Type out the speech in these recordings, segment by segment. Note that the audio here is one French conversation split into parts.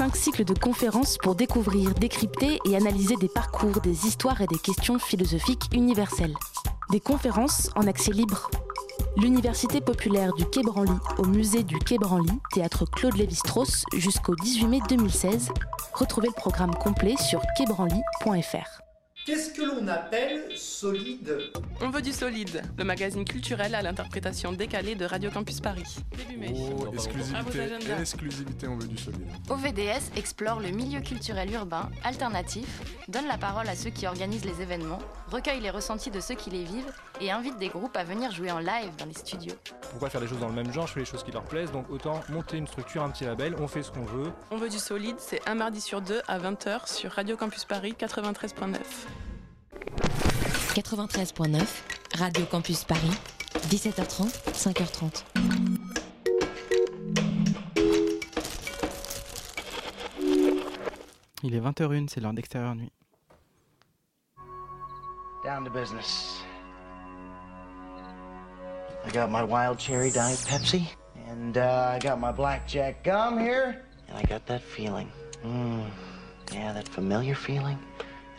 cinq cycles de conférences pour découvrir, décrypter et analyser des parcours, des histoires et des questions philosophiques universelles. Des conférences en accès libre. L'Université populaire du Quai Branly au musée du Quai Branly, théâtre Claude Lévi-Strauss jusqu'au 18 mai 2016. Retrouvez le programme complet sur quaibranly.fr. Qu'est-ce que l'on appelle solide On veut du solide, le magazine culturel à l'interprétation décalée de Radio Campus Paris. Début mai. Oh, À vos exclusivité, exclusivité, on veut du solide. OVDS explore le milieu culturel urbain, alternatif, donne la parole à ceux qui organisent les événements, recueille les ressentis de ceux qui les vivent et invite des groupes à venir jouer en live dans les studios. Pourquoi faire les choses dans le même genre Je fais les choses qui leur plaisent, donc autant monter une structure, un petit label, on fait ce qu'on veut. On veut du solide, c'est un mardi sur deux à 20h sur Radio Campus Paris 93.9. 93.9, Radio Campus Paris, 17h30, 5h30. Il est 20h01, c'est l'heure d'extérieur nuit. Down to business. I got my wild cherry diet Pepsi, and uh, I got my blackjack gum here, and I got that feeling. Mm, yeah, that familiar feeling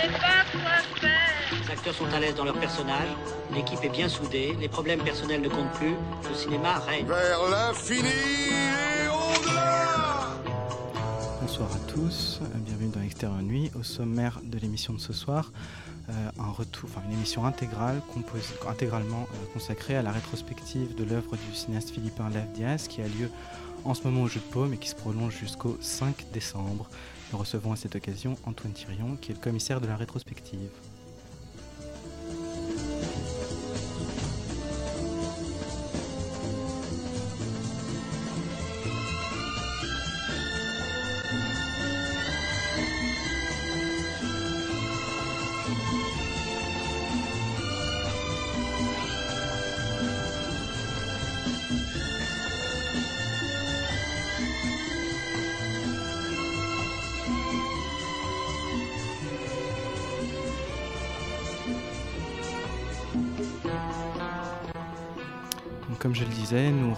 Les acteurs sont à l'aise dans leur personnage, l'équipe est bien soudée, les problèmes personnels ne comptent plus, le cinéma règne. Vers l'infini et au-delà Bonsoir à tous, euh, bienvenue dans Extérieur Nuit. Au sommaire de l'émission de ce soir, euh, un retour, enfin une émission intégrale, composée, intégralement euh, consacrée à la rétrospective de l'œuvre du cinéaste philippin Lev Diaz qui a lieu en ce moment au Jeu de Paume et qui se prolonge jusqu'au 5 décembre. Nous recevons à cette occasion Antoine Thirion, qui est le commissaire de la rétrospective.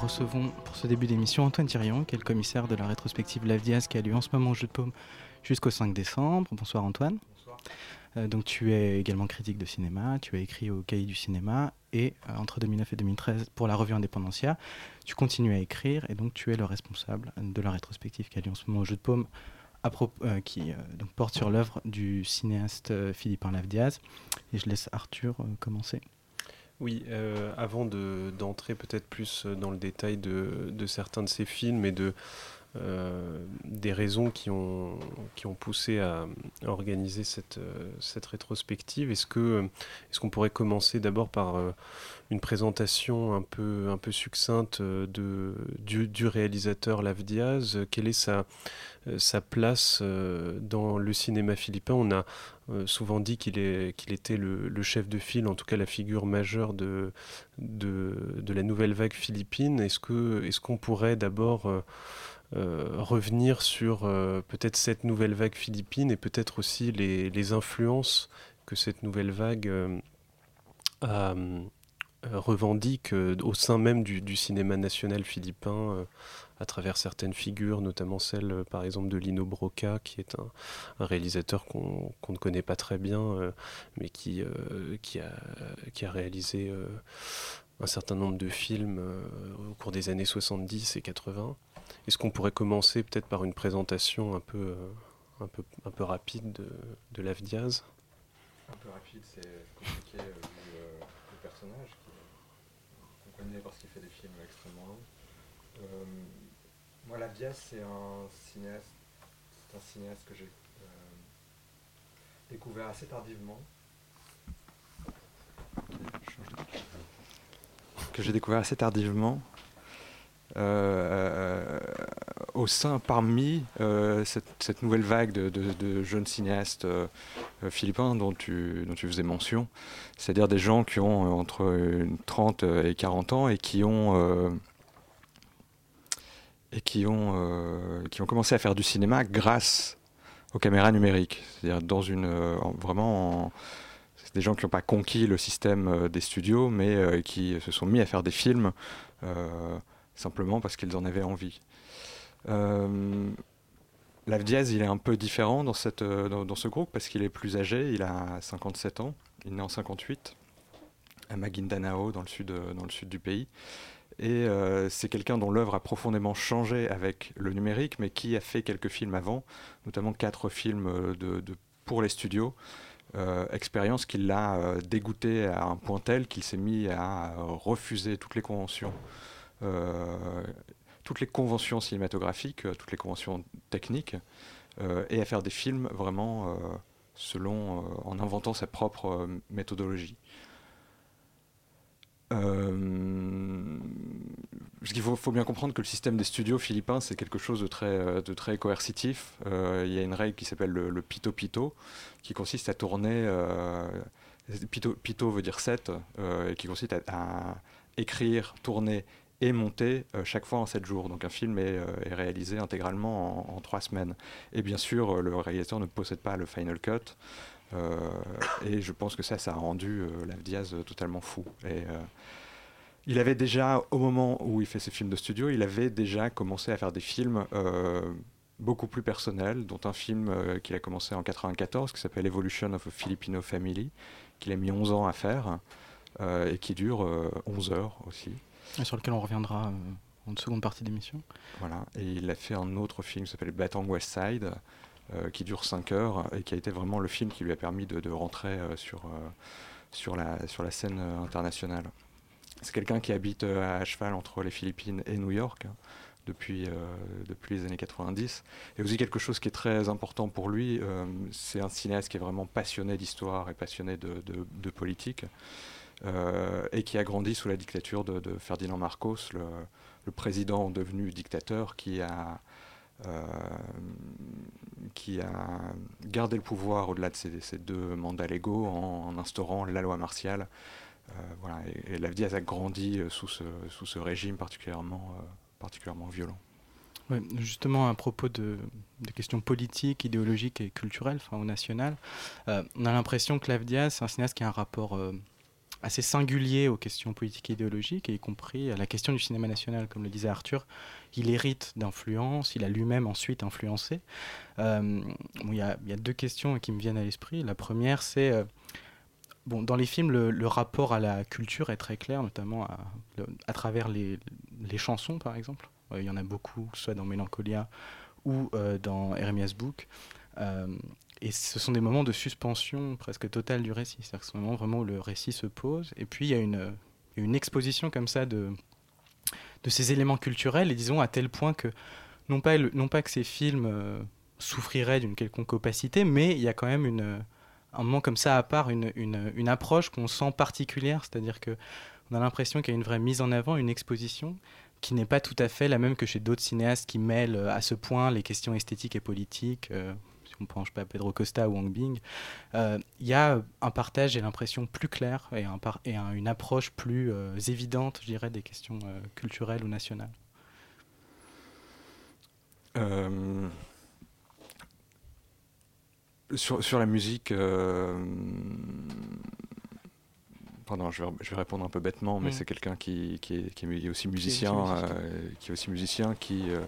Recevons pour ce début d'émission Antoine Thirion, qui est le commissaire de la rétrospective Live Diaz qui a lieu en ce moment au Jeu de Paume jusqu'au 5 décembre. Bonsoir Antoine. Euh, donc tu es également critique de cinéma, tu as écrit au Cahier du cinéma et euh, entre 2009 et 2013 pour la revue Indépendancia, tu continues à écrire et donc tu es le responsable de la rétrospective qui a lieu en ce moment au Jeu de Paume à propos, euh, qui donc porte sur l'œuvre du cinéaste Philippin Live Diaz. Et je laisse Arthur commencer. Oui, euh, avant de- d'entrer peut-être plus euh, dans le détail de, de certains de ces films et de, des raisons qui ont, qui ont poussé à, organiser cette, euh, cette rétrospective, est-ce est-ce qu'on pourrait commencer d'abord par euh, une présentation un peu, un peu succincte euh, de, du, réalisateur Lav Diaz? Quelle est sa, euh, sa place euh, dans le cinéma philippin? On a euh, souvent dit qu'il est- était le, chef de file, en tout cas la figure majeure de, de, de la nouvelle vague philippine. Est-ce est-ce qu'on pourrait d'abord euh, euh, revenir sur euh, peut-être cette nouvelle vague philippine et peut-être aussi les, influences que cette nouvelle vague euh, euh, revendique euh, au sein même du, cinéma national philippin euh, à travers certaines figures, notamment celle euh, par exemple de Lino Broca, qui est un, réalisateur qu'on ne connaît pas très bien, euh, mais qui, euh, a, réalisé euh, un certain nombre de films euh, au cours des années 70 et 80. Est-ce qu'on pourrait commencer peut-être par une présentation un peu, euh, un peu, un peu rapide de, de Lav Diaz? Un peu rapide, c'est compliqué euh, vu euh, le personnage qu'on connaît parce qu'il fait des films extrêmement longs. Euh, moi, la Diaz, c'est un cinéaste, c'est un cinéaste que j'ai euh, découvert assez tardivement. que j'ai découvert assez tardivement, au sein, parmi cette, nouvelle vague de, jeunes cinéastes philippins dont tu, dont tu faisais mention, c'est-à-dire des gens qui ont entre 30 et 40 ans et qui ont et qui ont, qui ont commencé à faire du cinéma grâce aux caméras numériques. C'est-à-dire dans une, vraiment des gens qui n'ont pas conquis le système des studios, mais qui se sont mis à faire des films simplement parce qu'ils en avaient envie. Euh, Diaz, il est un peu différent dans, cette, dans, ce groupe parce qu'il est plus âgé, il a 57 ans, il est né en 58 à Maguindanao dans le sud, dans le sud du pays. Et euh, c'est quelqu'un dont l'œuvre a profondément changé avec le numérique, mais qui a fait quelques films avant, notamment quatre films euh, pour les studios. Euh, expérience qui l'a dégoûté à un point tel qu'il s'est mis à refuser toutes les conventions euh, toutes les conventions cinématographiques, euh, toutes les conventions techniques, euh, et à faire des films vraiment selon, en inventant sa propre méthodologie. il faut, bien comprendre que le système des studios philippins, c'est quelque chose de très, de très coercitif. il y a une règle qui s'appelle le, pito pito, qui consiste à tourner. pito, pito veut dire 7, et qui consiste à, écrire, tourner et monté euh, chaque fois en 7 jours. Donc un film est, euh, réalisé intégralement en, 3 semaines. Et bien sûr, euh, le réalisateur ne possède pas le final cut. et je pense que ça, ça a rendu Lav Diaz totalement fou. Et, il avait déjà, au moment où il fait ses films de studio, il avait déjà commencé à faire des films beaucoup plus personnels, dont un film qu'il a commencé en 94 qui s'appelle Evolution of a Filipino Family, qu'il a mis 11 ans à faire et qui dure 11 heures aussi. Sur lequel on reviendra euh, en seconde partie d'émission. Voilà, et il a fait un autre film qui s'appelle Batang West Side, euh, qui dure 5 heures et qui a été vraiment le film qui lui a permis de, rentrer euh, sur, sur, la, sur la scène internationale. C'est quelqu'un qui habite à cheval entre les Philippines et New York. Hein, depuis, depuis les années 90. Et aussi quelque chose qui est très important pour lui, c'est un cinéaste qui est vraiment passionné d'histoire et passionné de politique. Euh, et qui a grandi sous la dictature de, Ferdinand Marcos, le, président devenu dictateur qui a, euh, qui a gardé le pouvoir au-delà de ses, deux mandats légaux en, instaurant la loi martiale. Euh, voilà, et, et a grandi sous ce, sous ce régime particulièrement, particulièrement violent. justement, à propos de, questions politiques, idéologiques et culturelles, enfin, au national, on a l'impression que Diaz, c'est un cinéaste qui a un rapport assez singulier aux questions politiques et idéologiques, y compris à la question du cinéma national, comme le disait Arthur. Il hérite d'influence, il a lui-même ensuite influencé. Euh, il y, a deux questions qui me viennent à l'esprit. La première, c'est... Euh, bon, dans les films, le, rapport à la culture est très clair, notamment à, travers les, les, chansons, par exemple. Euh, il y en a beaucoup, soit dans Mélancolia ou dans Eremias Book et ce sont des moments de suspension presque totale du récit. C'est-à-dire que ce moment vraiment où le récit se pose. Et puis il y a une, exposition comme ça de, ces éléments culturels, et disons à tel point que, non pas, que ces films euh, souffriraient d'une quelconque opacité, mais il y a quand même un moment comme ça à part, une, approche qu'on sent particulière. C'est-à-dire que on a l'impression qu'il y a une vraie mise en avant, une exposition qui n'est pas tout à fait la même que chez d'autres cinéastes qui mêlent à ce point les questions esthétiques et politiques. Euh, on pense pas à Pedro Costa ou Wang Bing, euh, il y a un partage, j'ai l'impression, plus clair et, un et une approche plus euh, évidente, je dirais, des questions euh, culturelles ou nationales. Sur, sur, la musique, pardon, je vais, je vais, répondre un peu bêtement, mais mm. c'est quelqu'un qui, qui, est, qui, est, aussi musicien, qui est aussi musicien, qui euh,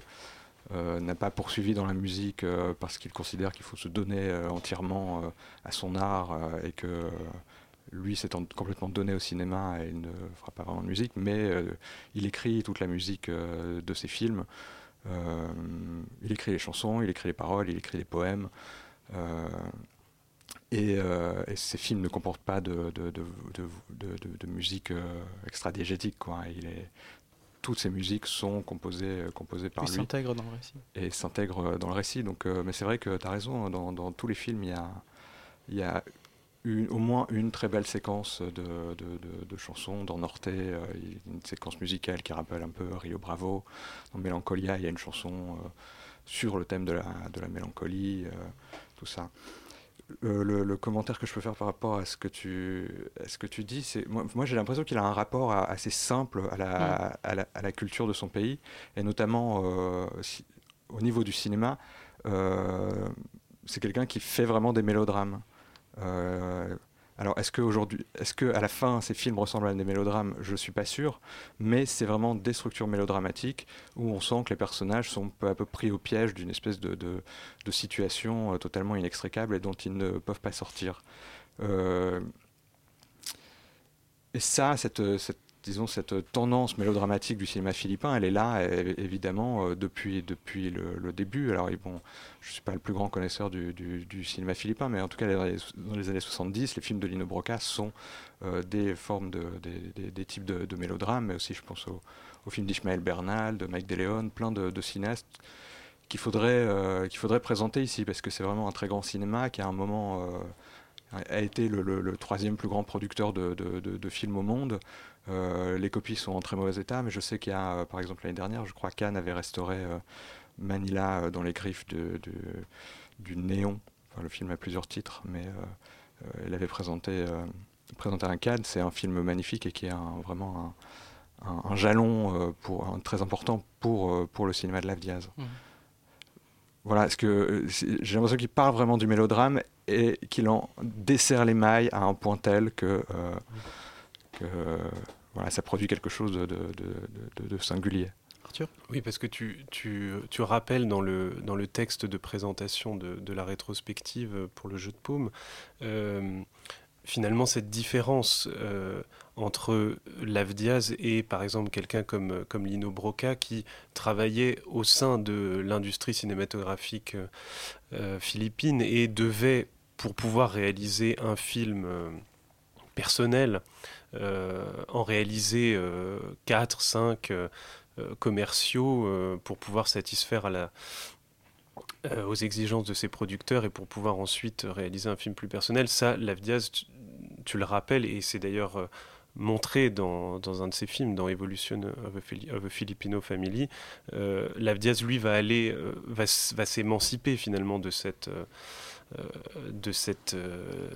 n'a pas poursuivi dans la musique euh, parce qu'il considère qu'il faut se donner euh, entièrement à son art et que lui s'est complètement donné au cinéma et il ne fera pas vraiment de musique, mais il écrit toute la musique de ses films. il écrit les chansons, il écrit les paroles, il écrit les poèmes. Et, ces films ne comportent pas de, musique extra-diégétique. Toutes ces musiques sont composées, euh, composées par lui. Et s'intègrent dans le récit. Et s'intègrent euh, dans le récit. Donc, euh, mais c'est vrai que tu as raison, dans, dans, tous les films, il y a, il y a au moins une très belle séquence de, chansons. Dans Norte, il y a une séquence musicale qui rappelle un peu Rio Bravo. Dans Mélancolia, il y a une chanson sur le thème de la, de la mélancolie, tout ça. Le, commentaire que je peux faire par rapport à ce que tu, ce que tu dis, c'est moi, j'ai l'impression qu'il a un rapport assez simple à la, à, la, à la, culture de son pays, et notamment au niveau du cinéma. c'est quelqu'un qui fait vraiment des mélodrames. Alors, est-ce qu'aujourd'hui, est-ce qu'à la fin, ces films ressemblent à des mélodrames? Je ne suis pas sûr, mais c'est vraiment des structures mélodramatiques où on sent que les personnages sont peu à peu pris au piège d'une espèce de, situation euh, totalement inextricable et dont ils ne peuvent pas sortir. Euh, et ça, cette disons, cette tendance mélodramatique du cinéma philippin, elle est là, évidemment, euh, depuis, depuis le, début. Alors, bon, je ne suis pas le plus grand connaisseur du, cinéma philippin, mais en tout cas, dans les années 70, les films de Lino Broca sont euh, des formes, de, des, types de, mélodrames, mais aussi, je pense, aux au films d'Ishmael Bernal, de Mike DeLeon, plein de, cinéastes qu'il faudrait, euh, faudrait présenter ici, parce que c'est vraiment un très grand cinéma qui, à un moment, a été le, troisième plus grand producteur de, films au monde. Euh, les copies sont en très mauvais état, mais je sais qu'il y a, euh, par exemple, l'année dernière, je crois Cannes avait restauré euh, Manila dans les griffes du néon. le film a plusieurs titres, mais elle avait présenté, un Cannes. C'est un film magnifique et qui est vraiment un, jalon très important pour, pour le cinéma de Lav Diaz. Mmh. Voilà, ce que j'ai l'impression qu'il parle vraiment du mélodrame et qu'il en dessert les mailles à un point tel que. Que voilà, ça produit quelque chose de, de, de, singulier. Arthur? Oui, parce que tu, tu, tu, rappelles dans le, dans le texte de présentation de, la rétrospective pour le jeu de paume, euh, finalement cette différence euh, entre Lavdiaz et par exemple quelqu'un comme, comme Lino Broca qui travaillait au sein de l'industrie cinématographique euh, philippine et devait, pour pouvoir réaliser un film personnel, euh, en réaliser 4, euh, 5 euh, commerciaux pour pouvoir satisfaire à la, aux exigences de ses producteurs et pour pouvoir ensuite réaliser un film plus personnel. Ça, Lavdiaz, tu, tu le rappelles, et c'est d'ailleurs montré dans, dans, un de ses films, dans Evolution of a, Filipino Family, euh, Lavdiaz, lui, va aller, va, va s'émanciper finalement de cette, euh, de cette, euh,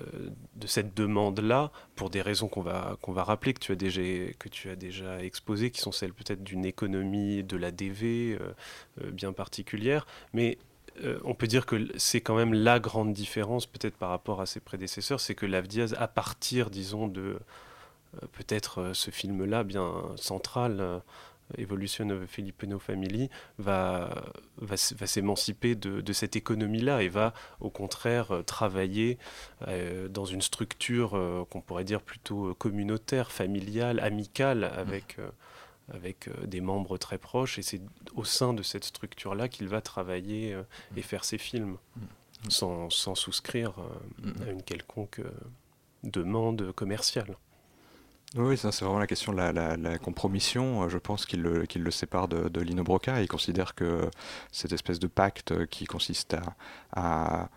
de cette demande-là, pour des raisons qu'on va, qu'on va rappeler, que tu, as déjà, que tu as déjà exposées, qui sont celles peut-être d'une économie de la DV euh, bien particulière. Mais on peut dire que c'est quand même la grande différence, peut-être par rapport à ses prédécesseurs, c'est que Lavdiaz, à partir, disons, de peut-être ce film-là bien central, Evolution of Filipino Family va, va, s'émanciper de, cette économie-là et va au contraire euh, travailler euh, dans une structure euh, qu'on pourrait dire plutôt communautaire, familiale, amicale avec, avec des membres très proches. Et c'est au sein de cette structure-là qu'il va travailler et faire ses films sans, sans souscrire à une quelconque demande commerciale. Oui, c'est vraiment la question de la, compromission. Euh, je pense qu'il le, sépare de, Lino Broca. Il considère que cette espèce de pacte qui consiste à,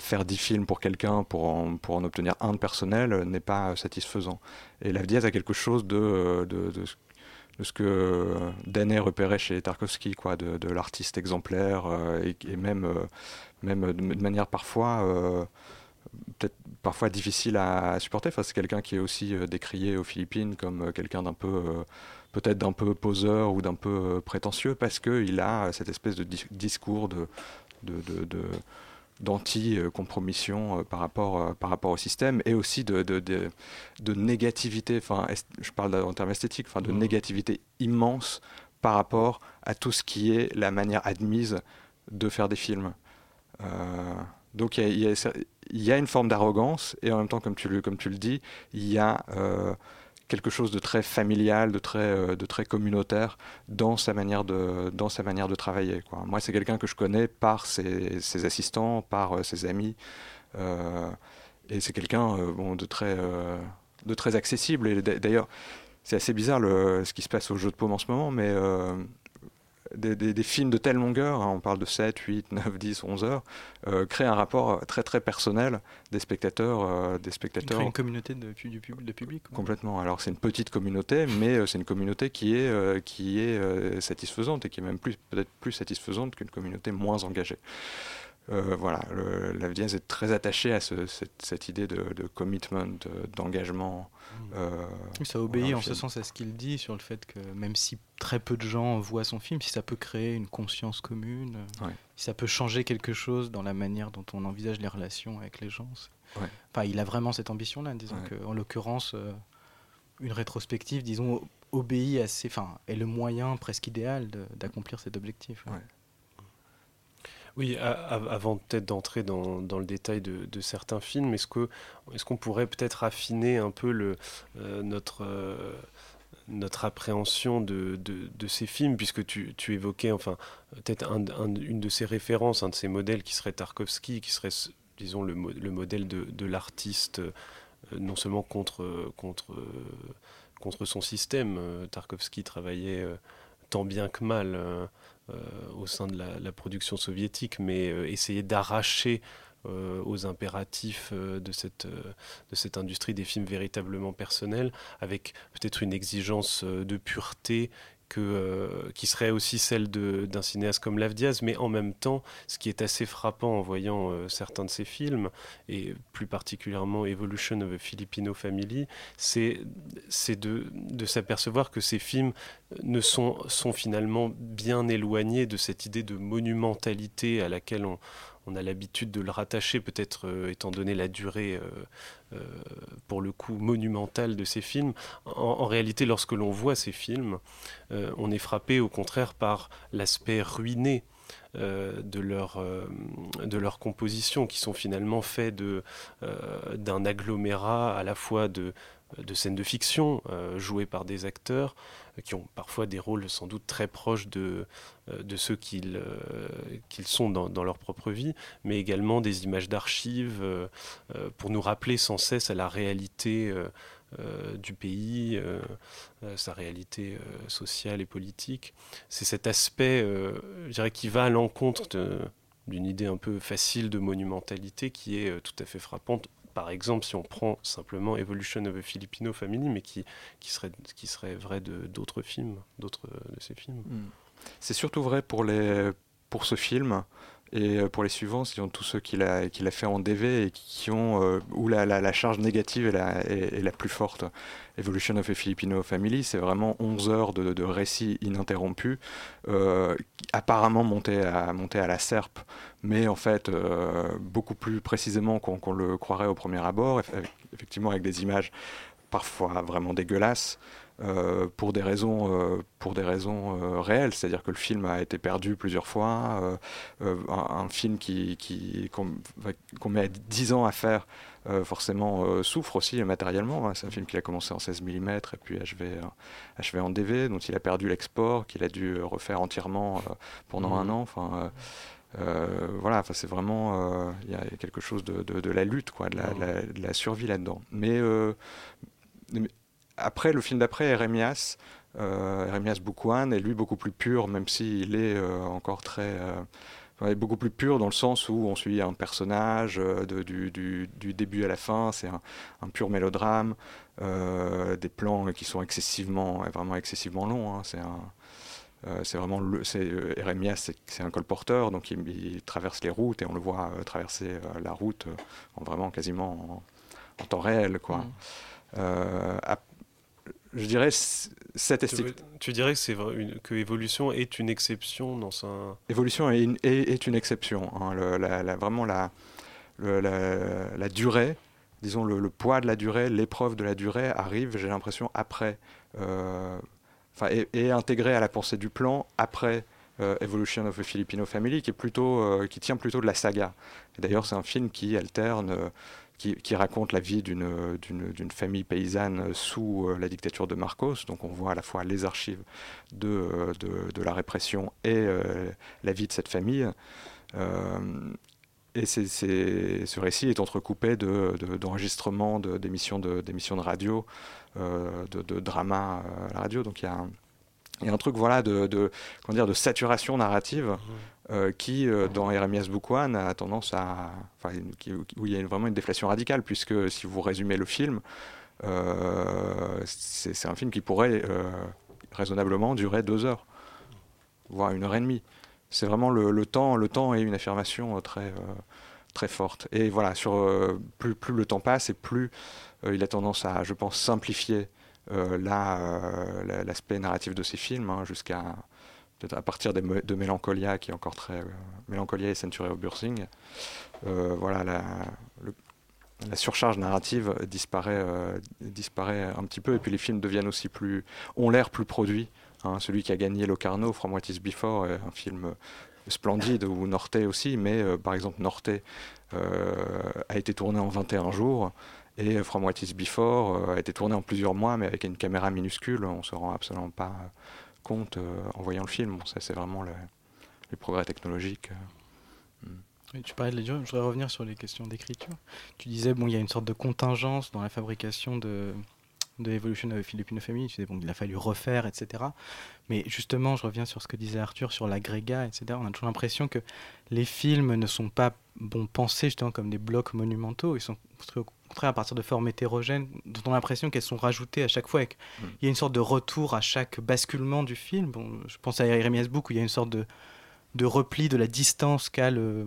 faire dix films pour quelqu'un pour en, pour en obtenir un de personnel n'est pas satisfaisant. Et Lavdiaz a quelque chose de, de, ce que Danet repérait chez Tarkovsky, quoi, de, l'artiste exemplaire euh, et, même, euh, même de manière parfois peut-être parfois difficile à, supporter. Enfin, c'est quelqu'un qui est aussi euh, décrié aux Philippines comme euh, quelqu'un d'un peu, euh, peut-être d'un peu poseur ou d'un peu prétentieux parce qu'il a cette espèce de discours de, de, d'anti-compromission par, rapport, par rapport au système et aussi de, de, de, négativité, enfin, je parle en termes esthétiques, enfin, de mmh. négativité immense par rapport à tout ce qui est la manière admise de faire des films. donc il y, il y a une forme d'arrogance et en même temps, comme tu le, comme tu le dis, il y a euh, quelque chose de très familial, de très, euh, de très communautaire dans sa manière de, dans sa manière de travailler. Moi, c'est quelqu'un que je connais par ses, assistants, par euh, ses amis. et c'est quelqu'un bon, de, très, de très accessible. D'ailleurs, c'est assez bizarre ce qui se passe au jeu de paume en ce moment, mais des, films de telle longueur, hein, on parle de 7, 8, 9, 10, 11 heures, euh, créent un rapport très très personnel des spectateurs. Euh, des spectateurs. une communauté de, du, de public. Complètement. Alors c'est une petite communauté, mais euh, c'est une communauté qui est, qui est satisfaisante et qui est même plus peut-être plus satisfaisante qu'une communauté moins engagée. Euh, voilà, la est très attachée à cette, idée de, commitment, d'engagement. Mmh. Euh, ça obéit en ce sens à ce qu'il dit sur le fait que même si très peu de gens voient son film, si ça peut créer une conscience commune, si ça peut changer quelque chose dans la manière dont on envisage les relations avec les gens. Enfin, il a vraiment cette ambition-là, disons qu'en l'occurrence, euh, une rétrospective, disons, obéit à ses, enfin, est le moyen presque idéal d'accomplir cet objectif. Oui, avant peut-être d'entrer dans, le détail de, certains films, est-ce qu'on pourrait peut-être affiner un peu euh, notre, euh, notre appréhension de, ces films, puisque tu, évoquais enfin, peut-être une de ces références, un de ces modèles qui serait Tarkovsky, qui serait, disons, le, le modèle de, l'artiste, euh, non seulement contre, contre, son système. Tarkovsky travaillait tant bien que mal au sein de la, production soviétique, mais euh, essayer d'arracher euh, aux impératifs de, cette, de cette industrie des films véritablement personnels, avec peut-être une exigence de pureté que, euh, qui serait aussi celle d'un cinéaste comme Lavdiaz, mais en même temps, ce qui est assez frappant en voyant euh, certains de ses films, et plus particulièrement Evolution of a Filipino Family, c'est de, de s'apercevoir que ces films ne sont, sont finalement bien éloignés de cette idée de monumentalité à laquelle on, on a l'habitude de le rattacher, peut-être euh, étant donné la durée, euh, euh, pour le coup, monumentale de ces films. En, réalité, lorsque l'on voit ces films, on est frappé au contraire par l'aspect ruiné. de, leur, composition, qui sont finalement faits d'un agglomérat à la fois de scènes de fiction jouées par des acteurs, qui ont parfois des rôles sans doute très proches de, euh, ceux qu'ils euh, sont dans, leur propre vie, mais également des images d'archives euh, pour nous rappeler sans cesse à la réalité du pays, sa réalité sociale et politique. C'est cet aspect, je dirais, qui va à l'encontre d'une idée un peu facile de monumentalité qui est tout à fait frappante par exemple, si on prend simplement Evolution of a Filipino Family, mais qui, qui, serait, qui serait vrai d'autres films, d'autres de ces films. Hmm. C'est surtout vrai pour, les, pour ce film et euh, pour les suivants, ont tous ceux qu'il a, a fait en DV et qui ont, euh, où la, la, charge négative est la, est, la, plus forte. Evolution of a Filipino Family, c'est vraiment 11 heures de, de récit ininterrompu, euh, apparemment monté à, monté à la serpe, mais en fait beaucoup plus précisément qu'on le croirait au premier abord, effectivement avec des images parfois vraiment dégueulasses. Euh, pour des raisons, euh, pour des raisons euh, réelles, c'est-à-dire que le film a été perdu plusieurs fois, un, film qui, qui, qu'on, met 10 ans à faire, forcément souffre aussi matériellement. Hein. C'est un film qui a commencé en 16 mm et puis achevé, achevé en DV, dont il a perdu l'export, qu'il a dû refaire entièrement pendant un mmh. an. Enfin, voilà, enfin, c'est vraiment, il y a quelque chose de, de, la lutte, quoi, de la, mmh. de la, survie là-dedans. Mais, mais après, le film d'après, Eremias, euh, Eremias Boukouane, est lui beaucoup plus pur, même s'il est euh, encore très. Euh, beaucoup plus pur dans le sens où on suit un personnage de, du, du, du, début à la fin, c'est un, un, pur mélodrame, des plans qui sont excessivement, vraiment excessivement longs. Hein, c'est un. c'est vraiment le, c'est, Eremias, c'est, un colporteur, donc il, traverse les routes et on le voit traverser la route en vraiment quasiment en, temps réel. Quoi. Mmh je dirais cette esthétique. Tu, dirais que, c'est que Évolution est une exception dans un... Évolution est une, est, une exception. Hein. la, vraiment la, la, durée, disons le, poids de la durée, l'épreuve de la durée arrive, j'ai l'impression, après, euh, enfin, est, intégré à la pensée du plan après euh, Evolution of a Filipino Family, qui, est plutôt, euh, qui tient plutôt de la saga. D'ailleurs, c'est un film qui alterne qui, raconte la vie d'une famille paysanne sous euh, la dictature de Marcos. Donc on voit à la fois les archives de, euh, de, la répression et euh, la vie de cette famille. et ce récit est entrecoupé d'enregistrements d'émissions de, de, de, radio, de, drama à la radio. Donc il y a un truc voilà de, comment dire de saturation narrative euh, qui euh, dans Eremias Book One a tendance à où il y a vraiment une déflation radicale puisque si vous résumez le film euh, c'est un film qui pourrait raisonnablement durer deux heures voire une heure et demie. C'est vraiment le, temps le temps est une affirmation très très forte. Et voilà sur plus plus le temps passe et plus il a tendance à je pense simplifier euh, la, l'aspect narratif de ces films, hein, jusqu'à à partir de Mélancolia, qui est encore très. euh, Mélancolia et Century of Bursing. Euh, voilà, la, surcharge narrative disparaît, euh, disparaît un petit peu, et puis les films deviennent aussi plus. ont l'air plus produits. hein. celui qui a gagné Locarno, From What Is Before, est un film euh, splendide, ou Norte aussi, mais par exemple, Norte a été tourné en 21 jours. Et From What Is Before a été tourné en plusieurs mois, mais avec une caméra minuscule, on se rend absolument pas compte euh, en voyant le film. Ça, c'est vraiment le- les progrès technologiques. euh. Oui, tu parlais de durée, je voudrais revenir sur les questions d'écriture. Tu disais, bon, il y a une sorte de contingence dans la fabrication de, de Evolution of Filipino Family. Tu disais, bon, il a fallu refaire, etc. Mais justement, je reviens sur ce que disait Arthur sur l'agrégat, etc. On a toujours l'impression que les films ne sont pas bon, pensés justement comme des blocs monumentaux. Ils sont construits au contraire à partir de formes hétérogènes dont on a l'impression qu'elles sont rajoutées à chaque fois. et qu'il y a une sorte de retour à chaque basculement du film. Bon, je pense à Jeremias Book où il y a une sorte de, de repli de la distance qu'a le,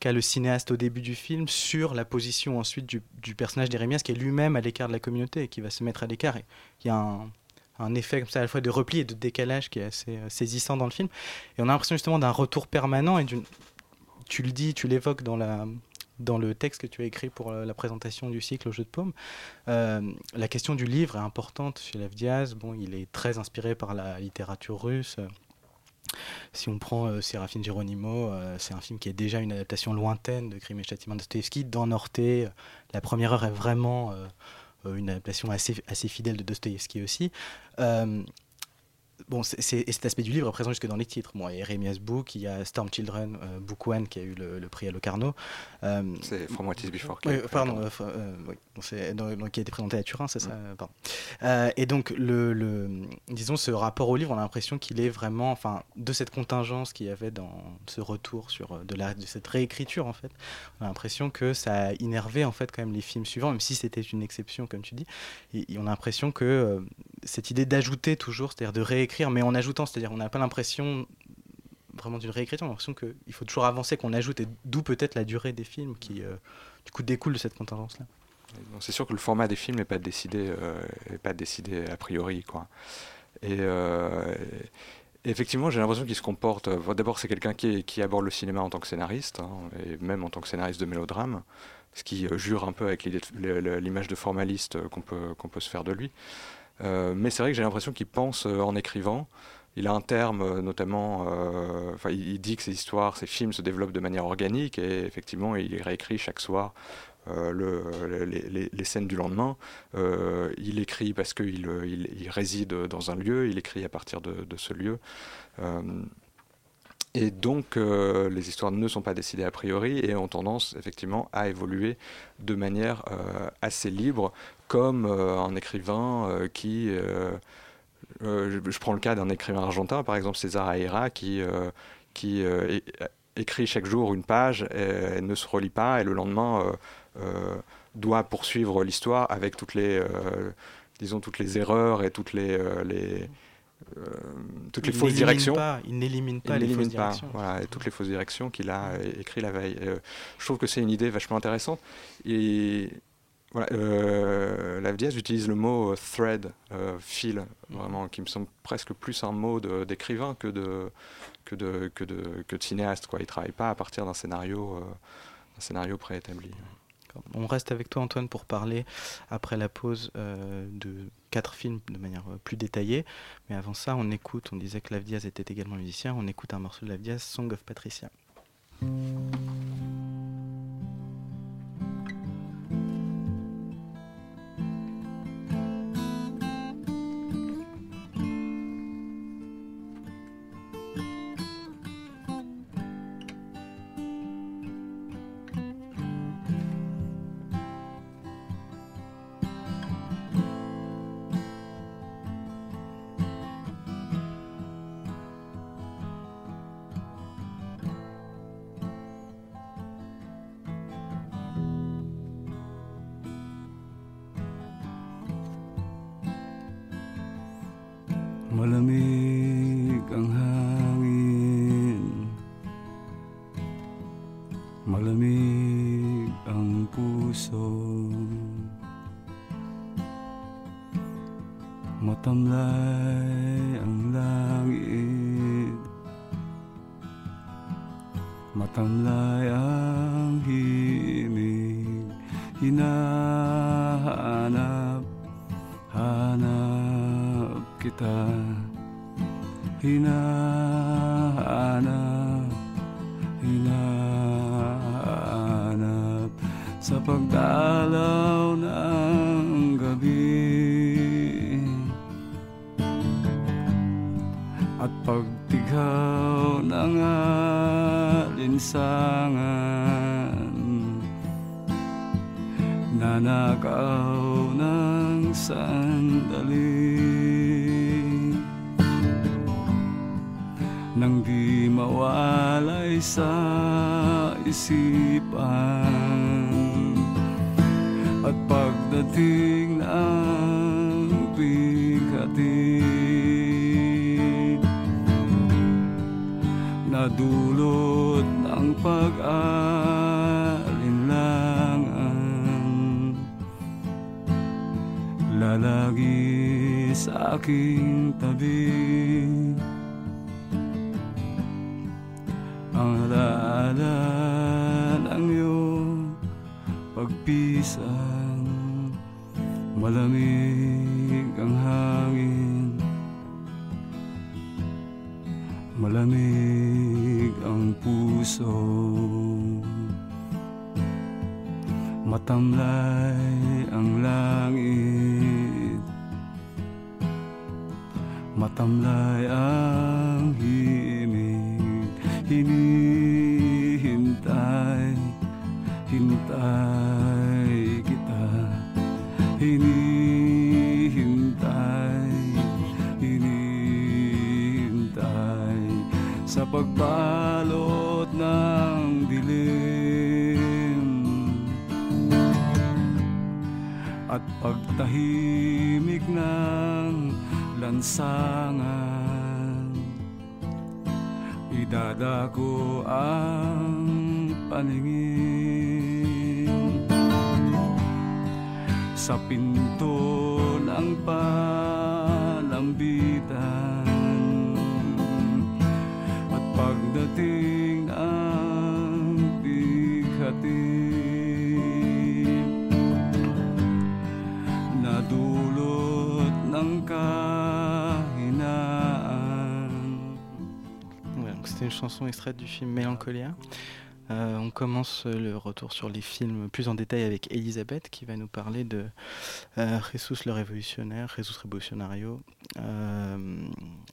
qu'a le cinéaste au début du film sur la position ensuite du, du personnage d'Érémias qui est lui-même à l'écart de la communauté et qui va se mettre à l'écart. Il y a un, un effet comme ça à la fois de repli et de décalage qui est assez euh, saisissant dans le film. Et on a l'impression justement d'un retour permanent et d'une... Tu le dis, tu l'évoques dans la dans le texte que tu as écrit pour euh, la présentation du cycle au jeu de paume. Euh, la question du livre est importante chez Lev Diaz. Bon, il est très inspiré par la littérature russe. Si on prend euh, Sérafine Geronimo, euh, c'est un film qui est déjà une adaptation lointaine de Crime et Châtiment de Dostoevsky. Dans Norte, euh, la première heure est vraiment euh, euh, une adaptation assez, assez fidèle de Dostoevsky aussi. Bon, c'est, c'est- et cet aspect du livre est présent jusque dans les titres. Bon, il y a Eremias Book, il y a Storm Children, euh, Book One qui a eu le, le prix à Locarno. Euh, C'est From What Is Before oui, pardon, euh, oui, donc qui a été présenté à Turin, c'est ça pardon. Euh, Et donc, le, le- disons, ce rapport au livre, on a l'impression qu'il est vraiment, enfin, de cette contingence qu'il y avait dans ce retour sur de, la, de cette réécriture, en fait, on a l'impression que ça a innervé, en fait, quand même les films suivants, même si c'était une exception, comme tu dis. Et, et on a l'impression que cette idée d'ajouter toujours, c'est-à-dire de réécrire, mais en ajoutant, c'est-à-dire on n'a pas l'impression vraiment d'une réécriture, on a l'impression qu'il faut toujours avancer, qu'on ajoute, et d'où peut-être la durée des films qui, euh, du coup, découle de cette contingence-là. C'est sûr que le format des films n'est pas décidé, euh, pas décidé a priori, quoi. Et euh, effectivement, j'ai l'impression qu'il se comporte. euh, D'abord, c'est quelqu'un qui, aborde le cinéma en tant que scénariste, hein, et même en tant que scénariste de mélodrame, ce qui jure un peu avec l'image de formaliste qu'on peut se faire de lui. Euh, mais c'est vrai que j'ai l'impression qu'il pense euh, en écrivant. Il a un terme, euh, notamment, enfin, il, dit que ses histoires, ses films se développent de manière organique, et effectivement, il réécrit chaque soir le- les, scènes du lendemain. Il écrit parce qu'il il, il réside dans un lieu, il écrit à partir de, de ce lieu. Et donc, les histoires ne sont pas décidées a priori et ont tendance effectivement à évoluer de manière assez libre, comme euh, un écrivain euh, qui. euh, je, je prends le cas d'un écrivain argentin, par exemple César Aira, qui, qui é- écrit chaque jour une page, et, ne se relit pas, et le lendemain doit poursuivre l'histoire avec toutes les, euh, disons, toutes les erreurs et toutes les, euh, les, euh, toutes les Il fausses directions. pas- il n'élimine pas Il les fausses pas, directions. Voilà, et toutes les fausses directions qu'il a écrit la veille. Je trouve que c'est une idée vachement intéressante. Et voilà, euh, utilise le mot euh, thread, euh, fil, vraiment, qui me semble presque plus un mot d'écrivain que de, que, de, que, de, que de cinéaste. Il ne travaille pas à partir d'un scénario, euh, scénario préétabli. On reste avec toi Antoine pour parler après la pause euh, de quatre films de manière plus détaillée. Mais avant ça, on écoute, on disait que Lav Diaz était également musicien, on écoute un morceau de Lav Diaz, Song of Patricia. Alinsangan Nanakaw ng sandali. Nang di mawalay sa isipan. At pagdating ng bigati Nadulot ng pag-alinlangan Lalagi sa aking tabi. Ang alaala ng iyong pagpisan Malamig ang hangin. Malamig puso. Matamlay ang langit. Matamlay ang himig. Hinihintay Hintay kita. Hinihintay Hinihintay. Sa pagbalot pagtahimik ng lansangan. Idadako ang paningin. Sa pinto ng palambitan. At pagdating C'était une chanson extraite du film Mélancolia. Euh, on commence le retour sur les films plus en détail avec Elisabeth qui va nous parler de euh, le révolutionnaire, Jesus Revolutionario. Euh,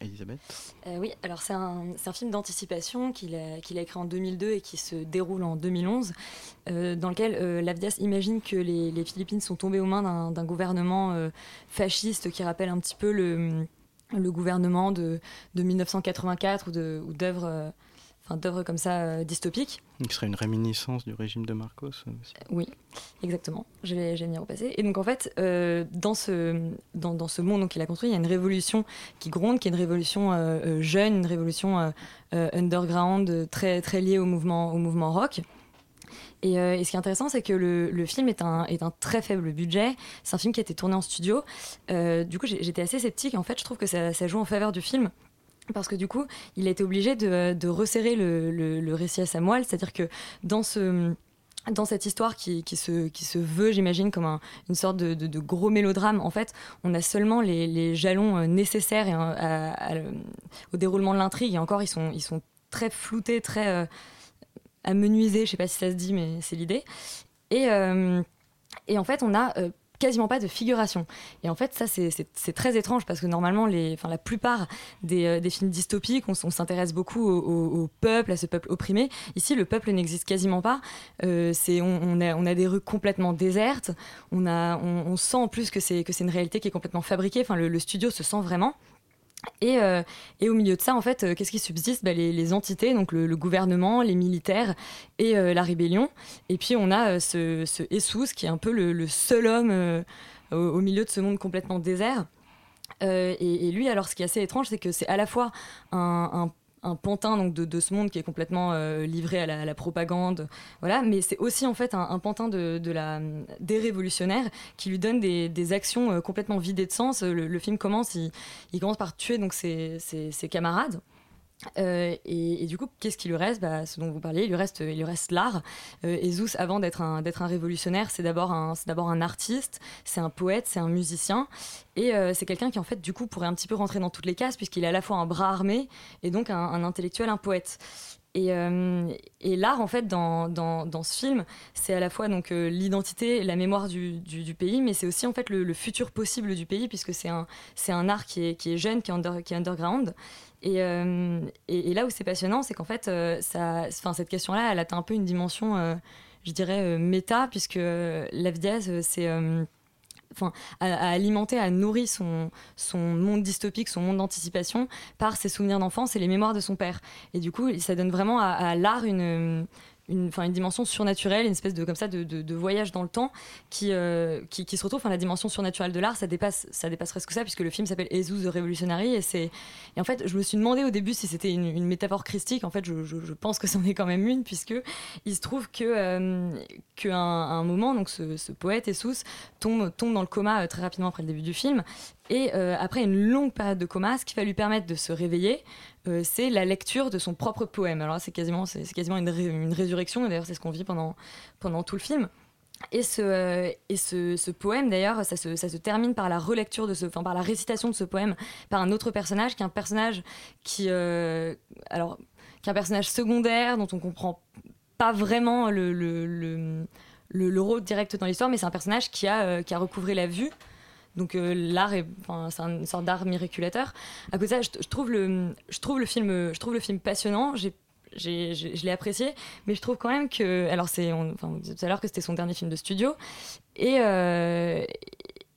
Elisabeth Euh, oui, alors c'est un, film d'anticipation qu'il a, écrit en 2002 et qui se déroule en 2011, euh, dans lequel Lavdias imagine que les, Philippines sont tombées aux mains d'un, gouvernement fasciste qui rappelle un petit peu le, le gouvernement de, de 1984 ou, d'œuvres, euh, enfin, d'œuvres comme ça euh, dystopiques. qui serait une réminiscence du régime de Marcos euh, aussi. Oui, exactement. Je vais, je vais venir au passé. Et donc en fait, euh, dans, ce, dans, dans ce monde qu'il a construit, il y a une révolution qui gronde, qui est une révolution jeune, une révolution underground, très, très liée au mouvement, au mouvement rock. Et, euh, et ce qui est intéressant, c'est que le, film est un, est un très faible budget. C'est un film qui a été tourné en studio. Euh, du coup, j'étais assez sceptique. En fait, je trouve que ça, joue en faveur du film. Parce que du coup, il a été obligé de, resserrer le, récit à sa moelle. C'est-à-dire que dans ce dans cette histoire qui, se, qui se veut, j'imagine, comme un- une sorte de, gros mélodrame, en fait, on a seulement les, jalons euh, nécessaires au déroulement de l'intrigue. Et encore, ils sont, ils sont très floutés, très amenuisés. Je sais pas si ça se dit, mais c'est l'idée. Et, euh, en fait, on a euh, quasiment pas de figuration. Et en fait, ça, c'est- très étrange parce que normalement, la plupart des, euh, des films dystopiques, on, on s'intéresse beaucoup au, peuple, à ce peuple opprimé. Ici, le peuple n'existe quasiment pas. On, a, des rues complètement désertes. On, sent en plus que c'est, une réalité qui est complètement fabriquée. Enfin, le studio se sent vraiment. Et, euh, et au milieu de ça, en fait, euh, qu'est-ce qui subsiste? Bah, les, entités, donc le, gouvernement, les militaires et euh, la rébellion. Et puis on a ce, ce Jesus qui est un peu le, seul homme au, milieu de ce monde complètement désert. et, lui, alors, ce qui est assez étrange, c'est que c'est à la fois un pantin donc de, ce monde qui est complètement livré à la, propagande, voilà. Mais c'est aussi en fait un, pantin de, la des révolutionnaires qui lui donne des, actions complètement vidées de sens. Le, film commence, il, il, commence par tuer donc ses, ses camarades. Euh, et, du coup, qu'est-ce qui lui reste? Bah, Ce dont vous parliez, il lui reste, l'art. Euh, et Zeus, avant d'être un, d'être un révolutionnaire, c'est d'abord un, c'est d'abord un artiste, c'est un poète, c'est un musicien. Et euh, c'est quelqu'un qui, en fait, du coup, pourrait un petit peu rentrer dans toutes les cases, puisqu'il est à la fois un bras armé et donc un, intellectuel, un poète. Et, l'art, en fait, dans, dans, dans ce film, c'est à la fois donc l'identité, la mémoire du, du, pays, mais c'est aussi en fait le, futur possible du pays, puisque c'est un, c'est un art qui est, qui est jeune, qui est, qui est underground. Euh, et, là où c'est passionnant, c'est qu'en fait, euh, cette question-là, elle atteint un peu une dimension, euh, je dirais, méta, puisque l'FDS, c'est enfin, a, alimenté, a nourri son, son monde dystopique, son monde d'anticipation par ses souvenirs d'enfance et les mémoires de son père. Et du coup, ça donne vraiment à l'art une, une, une dimension surnaturelle, une espèce de comme ça de, de, voyage dans le temps qui, euh, qui, se retrouve. La dimension surnaturelle de l'art, ça dépasse, ça dépasse presque ça, puisque le film s'appelle Jesus the Revolutionary. Et et en fait, je me suis demandé au début si c'était une, métaphore christique. En fait, je, je, pense que c'en est quand même une, puisque il se trouve que euh, un, moment, donc ce, ce poète Jesus tombe, tombe dans le coma euh, très rapidement après le début du film. Et euh, après une longue période de coma, ce qui va lui permettre de se réveiller, euh, c'est la lecture de son propre poème. Alors c'est quasiment, c'est, quasiment une, résurrection, et d'ailleurs c'est ce qu'on vit pendant, pendant tout le film. Et ce, euh, et ce, poème, d'ailleurs, ça se, ça se, termine par la relecture de ce, enfin, par la récitation de ce poème par un autre personnage, qui est un personnage qui, alors, qui un personnage secondaire dont on comprend pas vraiment le, le, le, le rôle direct dans l'histoire, mais c'est un personnage qui a, qui a recouvré la vue. Donc euh, l'art est, c'est une sorte d'art miraculateur. À côté de ça, je, trouve le, film, passionnant. Je l'ai apprécié, mais je trouve quand même que. Alors, vous disiez tout à l'heure que c'était son dernier film de studio, et, euh,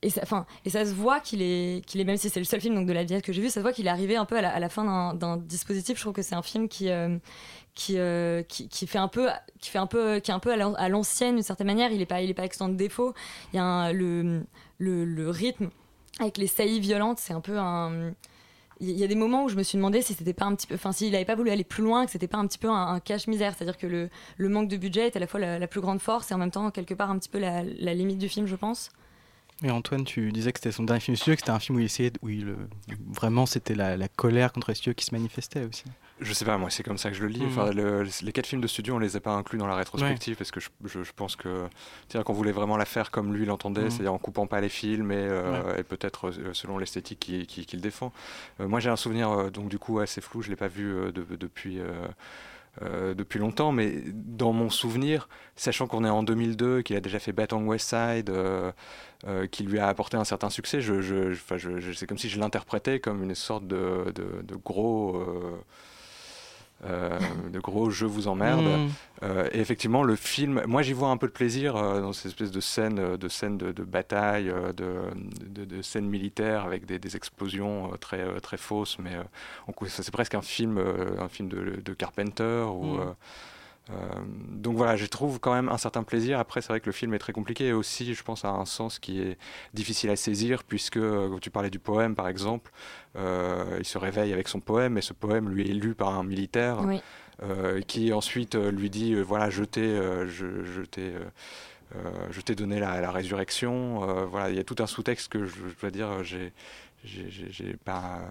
ça, se voit qu'il est, même si c'est le seul film de la vie que j'ai vu, ça se voit qu'il est arrivé un peu à la, fin d'un dispositif. Je trouve que c'est un film qui, euh, qui, qui, qui, fait un peu, qui fait un peu, qui est un peu à l'ancienne d'une certaine manière. Il n'est pas, il est pas extant de défaut. Il y a un, le le, rythme avec les saillies violentes, c'est un peu un. Il y a des moments où je me suis demandé si c'était pas un petit peu, enfin s'il n'avait pas voulu aller plus loin, que c'était pas un petit peu un, cache-misère, c'est-à-dire que le, le, manque de budget est à la fois la, plus grande force et en même temps quelque part un petit peu la, limite du film, je pense. Et Antoine, tu disais que c'était son dernier film studio, que c'était un film où il essayait, où il, vraiment c'était la, colère contre les qui se manifestait aussi. Je sais pas, moi c'est comme ça que je le lis. Enfin, mm. les quatre films de studio, on les a pas inclus dans la rétrospective parce que je, je, pense que qu'on voulait vraiment la faire comme lui l'entendait, mm. c'est-à-dire en coupant pas les films et, euh, et peut-être euh, selon l'esthétique qu'il qui, défend. Euh, moi j'ai un souvenir donc du coup assez flou, je l'ai pas vu de, depuis. depuis longtemps, mais dans mon souvenir, sachant qu'on est en 2002, qu'il a déjà fait Bat on West Side, qui lui a apporté un certain succès, je, je, je c'est comme si je l'interprétais comme une sorte de, de, de gros euh, de gros je vous emmerde. Mm. Euh, et effectivement, le film, moi j'y vois un peu de plaisir euh, dans cette espèce de scène de, scène de, bataille, de, de, scènes militaires avec des, explosions très, très fausses, mais c'est presque un film, un film de, Carpenter ou. Mm. Euh, donc voilà, je trouve quand même un certain plaisir. Après, c'est vrai que le film est très compliqué et aussi, je pense, à un sens qui est difficile à saisir, puisque euh, quand tu parlais du poème, par exemple, euh, il se réveille avec son poème et ce poème lui est lu par un militaire qui ensuite lui dit voilà, je t'ai, je, je t'ai, je t'ai donné la, la résurrection. voilà, il y a tout un sous-texte que je, je dois dire, j'ai, j'ai pas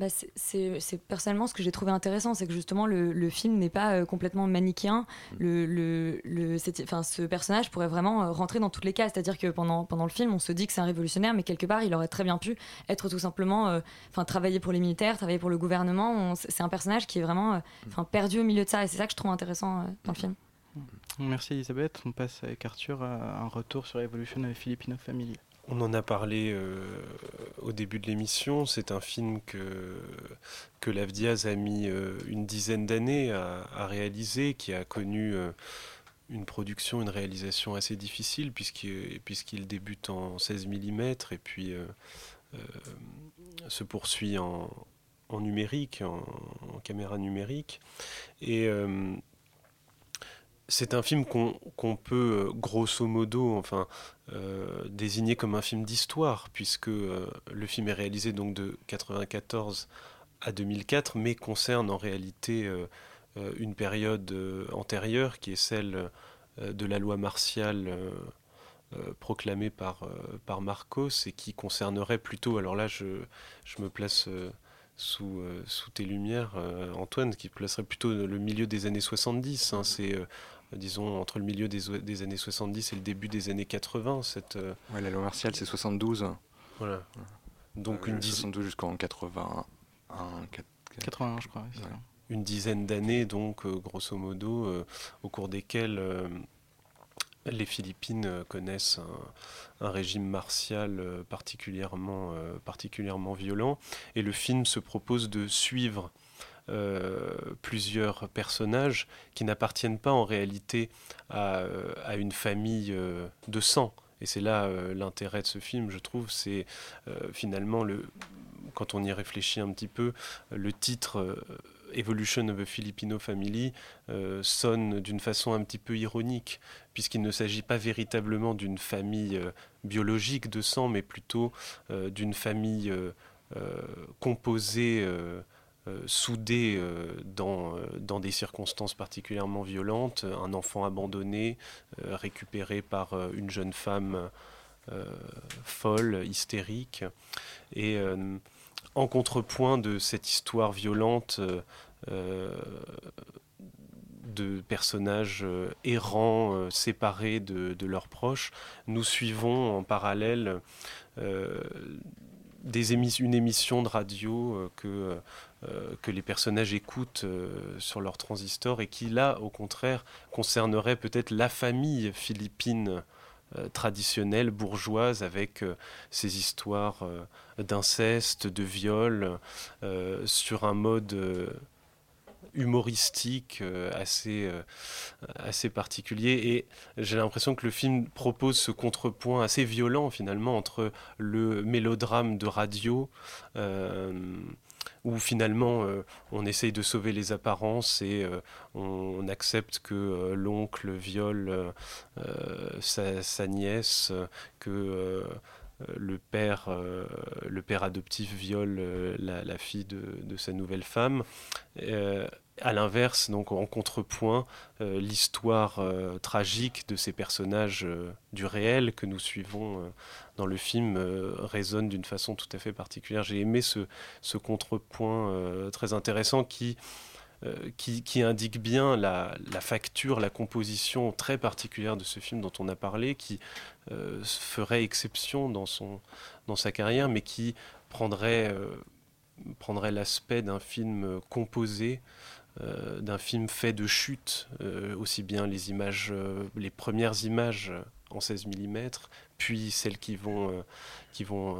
bah, c'est personnellement ce que j'ai trouvé intéressant, c'est que justement le, le film n'est pas euh, complètement manichéen. Mm. Le, le, le ce personnage pourrait vraiment euh, rentrer dans toutes les cases, c'est-à-dire que pendant, pendant le film, on se dit que c'est un révolutionnaire, mais quelque part, il aurait très bien pu être tout simplement, euh, enfin, travailler pour les militaires, travailler pour le gouvernement. C'est un personnage qui est vraiment, enfin, perdu au milieu de ça, et c'est ça que je trouve intéressant dans le film. Mm. Merci Elisabeth. On passe avec Arthur à un retour sur l'évolution de Filipino Family. On en a parlé euh, au début de l'émission. C'est un film que, que a mis euh, une dizaine d'années à, réaliser, qui a connu euh, une production, une réalisation assez difficile, puisqu'il débute en 16 mm et puis se poursuit en, numérique, en, caméra numérique. C'est un film qu'on peut euh, grosso modo enfin euh, désigner comme un film d'histoire puisque euh, le film est réalisé donc de 94 à 2004 mais concerne en réalité une période antérieure qui est celle de la loi martiale proclamée par, par Marcos et qui concernerait plutôt alors là je, je me place sous, sous tes lumières, Antoine, qui placerait plutôt le milieu des années 70. Hein, c'est disons, entre le milieu des, années 70 et le début des années 80. Cette, euh, Ouais, la loi martiale, c'est 72. Voilà. Donc euh, une 72 jusqu'en 81. 81, je crois. Une dizaine d'années, donc, euh, grosso modo, au cours desquelles les Philippines connaissent un, un régime martial particulièrement, particulièrement violent. Et le film se propose de suivre euh, plusieurs personnages qui n'appartiennent pas en réalité à, euh, une famille euh, de sang. Et c'est là l'intérêt de ce film, je trouve, c'est finalement, le, quand on y réfléchit un petit peu, le titre Evolution of a Filipino Family sonne d'une façon un petit peu ironique, puisqu'il ne s'agit pas véritablement d'une famille biologique de sang, mais plutôt d'une famille composée euh, soudé euh, dans, euh, dans des circonstances particulièrement violentes, un enfant abandonné, récupéré par une jeune femme folle, hystérique, et en contrepoint de cette histoire violente de personnages errants, séparés de, leurs proches, nous suivons en parallèle des une émission de radio que que les personnages écoutent euh, sur leur transistor et qui là au contraire concernerait peut-être la famille philippine euh, traditionnelle bourgeoise avec ces histoires d'inceste, de viol sur un mode humoristique assez, assez particulier. Et j'ai l'impression que le film propose ce contrepoint assez violent finalement entre le mélodrame de radio où finalement euh, on essaye de sauver les apparences et euh, on, accepte que euh, l'oncle viole sa, nièce, que le père, adoptif viole la, fille de, sa nouvelle femme. À l'inverse, donc en contrepoint, l'histoire tragique de ces personnages du réel que nous suivons dans le film résonne d'une façon tout à fait particulière. J'ai aimé ce, contrepoint très intéressant qui, qui, indique bien la, facture, la composition très particulière de ce film dont on a parlé, qui ferait exception dans, sa carrière, mais qui prendrait, l'aspect d'un film composé euh, d'un film fait de chutes, euh, aussi bien les images, euh, les premières images en 16 mm, puis celles qui vont, qui vont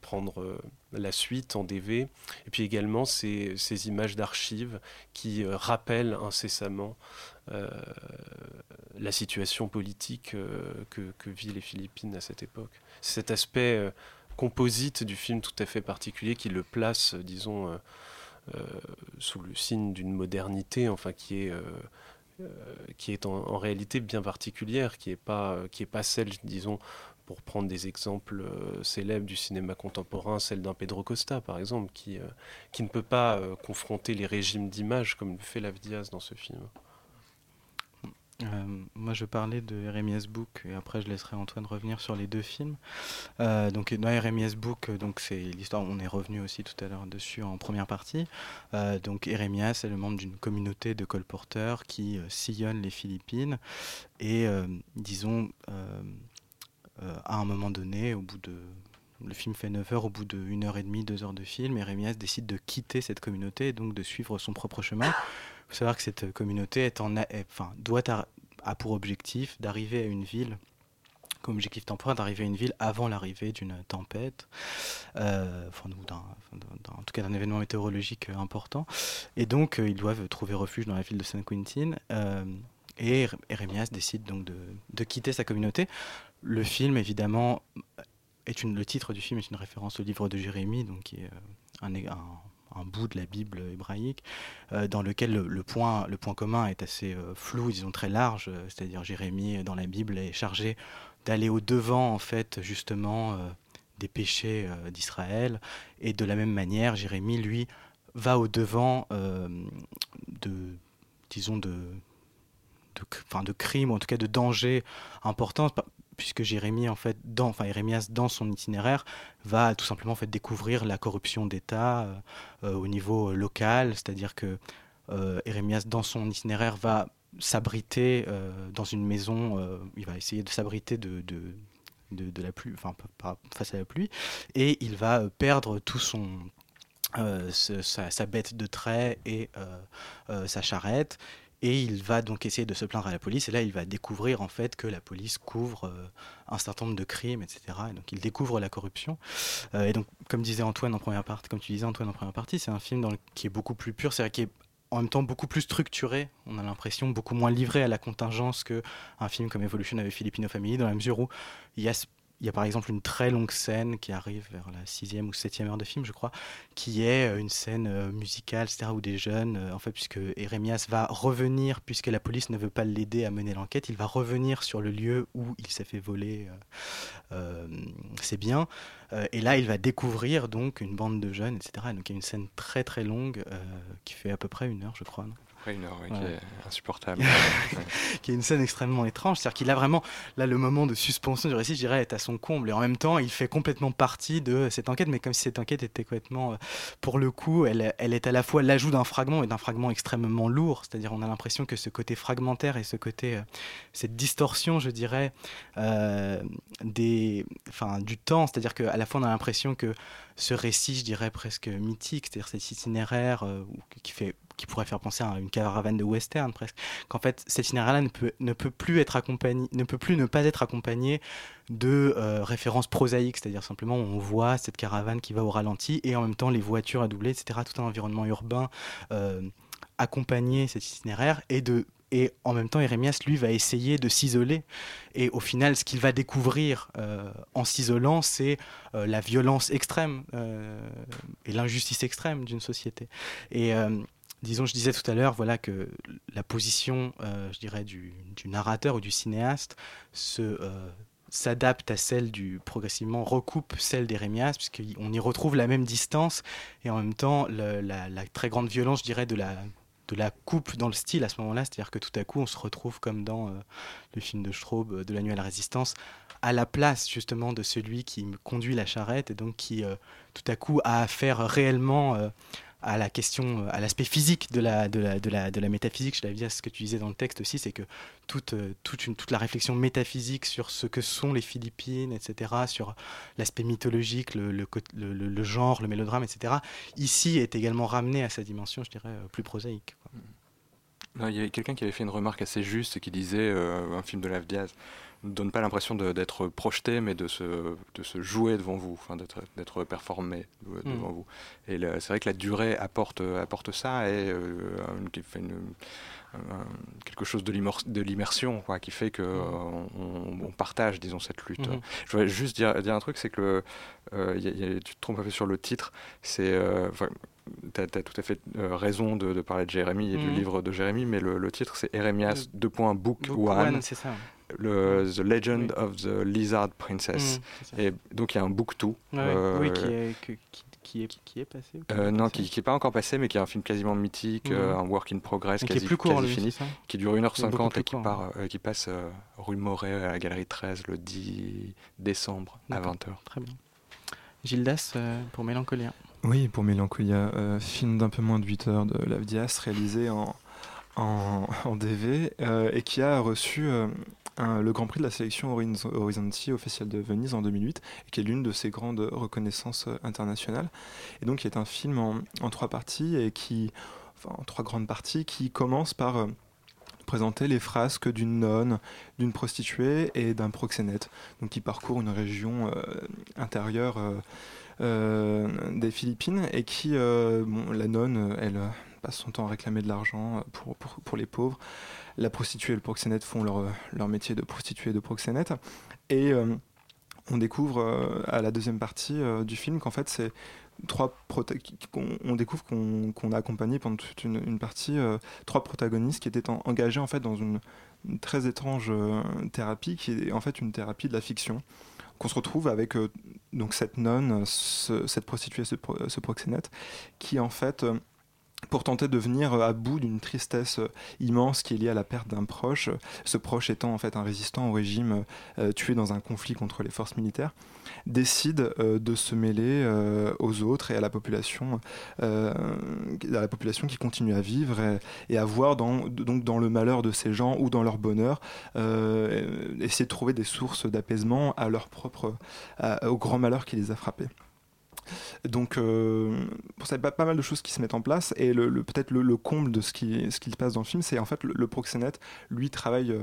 prendre la suite en DV, et puis également ces, ces images d'archives qui rappellent incessamment la situation politique que, que vivent les Philippines à cette époque. Cet aspect composite du film tout à fait particulier qui le place, disons, euh, sous le signe d'une modernité, enfin qui est euh, euh, qui est en, réalité bien particulière, qui n'est pas, est pas celle, disons, pour prendre des exemples célèbres du cinéma contemporain, celle d'un Pedro Costa, par exemple, qui, qui ne peut pas confronter les régimes d'image comme le fait Lav Diaz dans ce film. Euh, moi, je parlais de Eremias Book et après, je laisserai Antoine revenir sur les deux films. Euh, donc, dans Eremias Book, donc c'est l'histoire. On est revenu aussi tout à l'heure dessus en première partie. Euh, donc, Eremias est le membre d'une communauté de colporteurs qui sillonne les Philippines et, disons, à un moment donné, au bout de le film fait 9 heures, au bout 1 heure et demie, 2 heures de film, Eremias décide de quitter cette communauté et donc de suivre son propre chemin faut savoir que cette communauté est en, doit a, pour objectif d'arriver à une ville comme objectif temporaire d'arriver à une ville avant l'arrivée d'une tempête, euh, enfin, en tout cas d'un événement météorologique important. Et donc, euh, ils doivent trouver refuge dans la ville de San Quentin. Euh, et Eremias décide donc de, de, quitter sa communauté. Le film, évidemment, est une, le titre du film est une référence au livre de Jérémie, donc qui est un un bout de la Bible hébraïque, dans lequel le, point, commun est assez flou, disons très large, c'est-à-dire Jérémie dans la Bible est chargé d'aller au devant en fait justement des péchés d'Israël, et de la même manière Jérémie lui va au devant de disons de enfin, de crimes, en tout cas de dangers importants, puisque Jérémie, en fait, dans, enfin, Jérémias, dans son itinéraire, va tout simplement en fait, découvrir la corruption d'État euh, euh, au niveau euh, local, c'est-à-dire que euh, dans son itinéraire, va s'abriter dans une maison, il va essayer de s'abriter de, de, de, la pluie, enfin, face à la pluie, et il va perdre tout son, sa, bête de trait et sa charrette. Et il va donc essayer de se plaindre à la police. Et là, il va découvrir en fait que la police couvre euh, un certain nombre de crimes, etc. Et donc, il découvre la corruption. Euh, et donc, comme disait Antoine en première partie, comme tu disais Antoine en première partie, c'est un film qui est beaucoup plus pur, c'est qui est en même temps beaucoup plus structuré. On a l'impression beaucoup moins livré à la contingence que un film comme Evolution avec Filipino Family, dans la mesure où il y a il y a par exemple une très longue scène qui arrive vers la sixième ou septième heure de film, je crois, qui est euh, une scène euh, musicale, etc., où des jeunes, euh, en fait, puisque Eremias va revenir, puisque la police ne veut pas l'aider à mener l'enquête, il va revenir sur le lieu où il s'est fait voler ses biens. et là, il va découvrir donc une bande de jeunes, etc. donc il y a une scène très très longue qui fait à peu près une heure, je crois. Une heure, qui est insupportable. qui est une scène extrêmement étrange. C'est-à-dire qu'il a vraiment, là, le moment de suspension du récit, je dirais, est à son comble. Et en même temps, il fait complètement partie de cette enquête, mais comme si cette enquête était complètement, euh, pour le coup, elle, elle est à la fois l'ajout d'un fragment et d'un fragment extrêmement lourd. C'est-à-dire, on a l'impression que ce côté fragmentaire et ce côté, euh, cette distorsion, je dirais, euh, des, enfin, du temps, c'est-à-dire qu'à la fois, on a l'impression que ce récit, je dirais presque mythique, c'est-à-dire cet itinéraire qui fait qui pourrait faire penser à une caravane de western presque, qu'en fait cet itinéraire-là ne peut, ne peut plus être accompagné, ne peut plus ne pas être accompagné de euh, références prosaïques, c'est-à-dire simplement on voit cette caravane qui va au ralenti et en même temps les voitures à doubler, etc., tout un environnement urbain euh, accompagner cet itinéraire et de et en même temps, Erémias, lui, va essayer de s'isoler. Et au final, ce qu'il va découvrir euh, en s'isolant, c'est la violence extrême et l'injustice extrême d'une société. Et disons, je disais tout à l'heure, voilà que la position, euh, je dirais, du, narrateur ou du cinéaste se euh, s'adapte à celle du progressivement recoupe celle d'Erémias puisqu'on y retrouve la même distance et en même temps la, très grande violence, je dirais, de la de la coupe dans le style à ce moment-là, c'est-à-dire que tout à coup on se retrouve comme dans euh, le film de Straub de la résistance à la place justement de celui qui conduit la charrette et donc qui tout à coup a affaire réellement à la question, à l'aspect physique de la, de la, de la, de la métaphysique. Je l'avais dit à ce que tu disais dans le texte aussi, c'est que toute, euh, toute, toute la réflexion métaphysique sur ce que sont les Philippines, etc., sur l'aspect mythologique, le, le, genre, le mélodrame, etc., ici est également ramené à sa dimension, je dirais, euh, plus prosaïque. Il y avait quelqu'un qui avait fait une remarque assez juste qui disait euh, un film de Lav Diaz ne donne pas l'impression d'être projeté, mais de se, de se jouer devant vous, enfin d'être performé hmm. devant vous. Et c'est vrai que la durée apporte, apporte ça et euh, une, quelque chose de l'immersion qui fait que hmm. on, partage disons cette lutte. Hmm. Je voudrais juste dire, dire un truc, c'est que euh, tu te trompes un peu sur le titre, c'est euh, tu as, tout à fait euh, raison de, parler de Jérémie et du livre de Jérémie, mais le, titre c'est Eremias 2. Book, Book One. c'est ça le The Legend of the Lizard Princess. Mm, et donc il y a un book 2. Euh, oui, qui est, qui, est, qui est passé euh, Non, qui n'est pas encore passé, mais qui est un film quasiment mythique, mm. euh, un work in progress, quasi, qui est plus court, quasi fini, qui dure 1h50 et qui, part, qui passe rue Moret à la Galerie 13 le 10 décembre à 20h. Très bien. Gildas pour Mélancolia. Oui, pour Mélancolia, film d'un peu moins de 8 heures de Lavdias, réalisé en, en, en DV et qui a reçu le Grand Prix de la sélection Horizonti officielle de Venise en 2008, et qui est l'une de ses grandes reconnaissances euh, internationales. Et donc, qui est un film en, trois parties, et qui, enfin, en trois grandes parties, qui commence par euh, présenter les frasques d'une nonne, d'une prostituée et d'un proxénète, donc qui parcourt une région euh, intérieure des Philippines, et qui, bon, la nonne, elle passe son temps à réclamer de l'argent pour, pour, les pauvres la prostituée et le proxénète font leur, leur métier de prostituée et de proxénète. Et euh, on découvre euh, à la deuxième partie euh, du film qu'en fait c'est trois on, découvre qu'on a accompagné pendant toute une, partie trois protagonistes qui étaient engagés en fait dans une, très étrange thérapie qui est en fait une thérapie de la fiction qu'on se retrouve avec donc cette nonne, cette prostituée, ce, ce, proxénète, qui en fait pour tenter de venir à bout d'une tristesse euh, immense qui est liée à la perte d'un proche, ce proche étant en fait un résistant au régime euh, tué dans un conflit contre les forces militaires, décide euh, de se mêler aux autres et à la population, qui continue à vivre et, à voir dans le malheur de ces gens ou dans leur bonheur, essayer de trouver des sources d'apaisement à leur propre, au grand malheur qui les a frappés. Donc, euh, ça, il y a pas, mal de choses qui se mettent en place. Et peut-être le, comble de ce qui, se passe dans le film, c'est en fait le, proxénète, lui, travaille. Euh,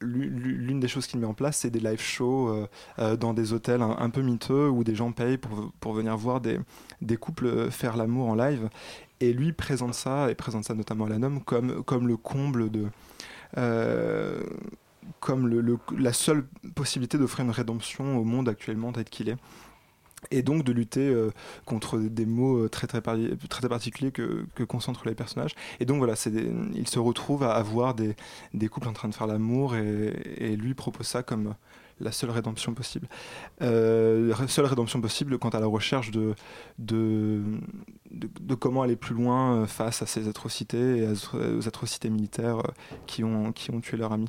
l'une des choses qu'il met en place, c'est des live shows euh, dans des hôtels un, peu miteux où des gens payent pour, venir voir des, couples faire l'amour en live. Et lui présente ça, et présente ça notamment à l'ANOM, comme, comme le comble de. comme la seule possibilité d'offrir une rédemption au monde actuellement tel qu'il est et donc de lutter euh, contre des mots euh, très très, particuliers que, concentrent les personnages. Et donc voilà, il se retrouve à avoir des, des, couples en train de faire l'amour et, lui propose ça comme la seule rédemption possible. Euh, seule rédemption possible quant à la recherche de, de, de, comment aller plus loin face à ces atrocités et aux atrocités militaires qui ont, qui ont tué leur ami.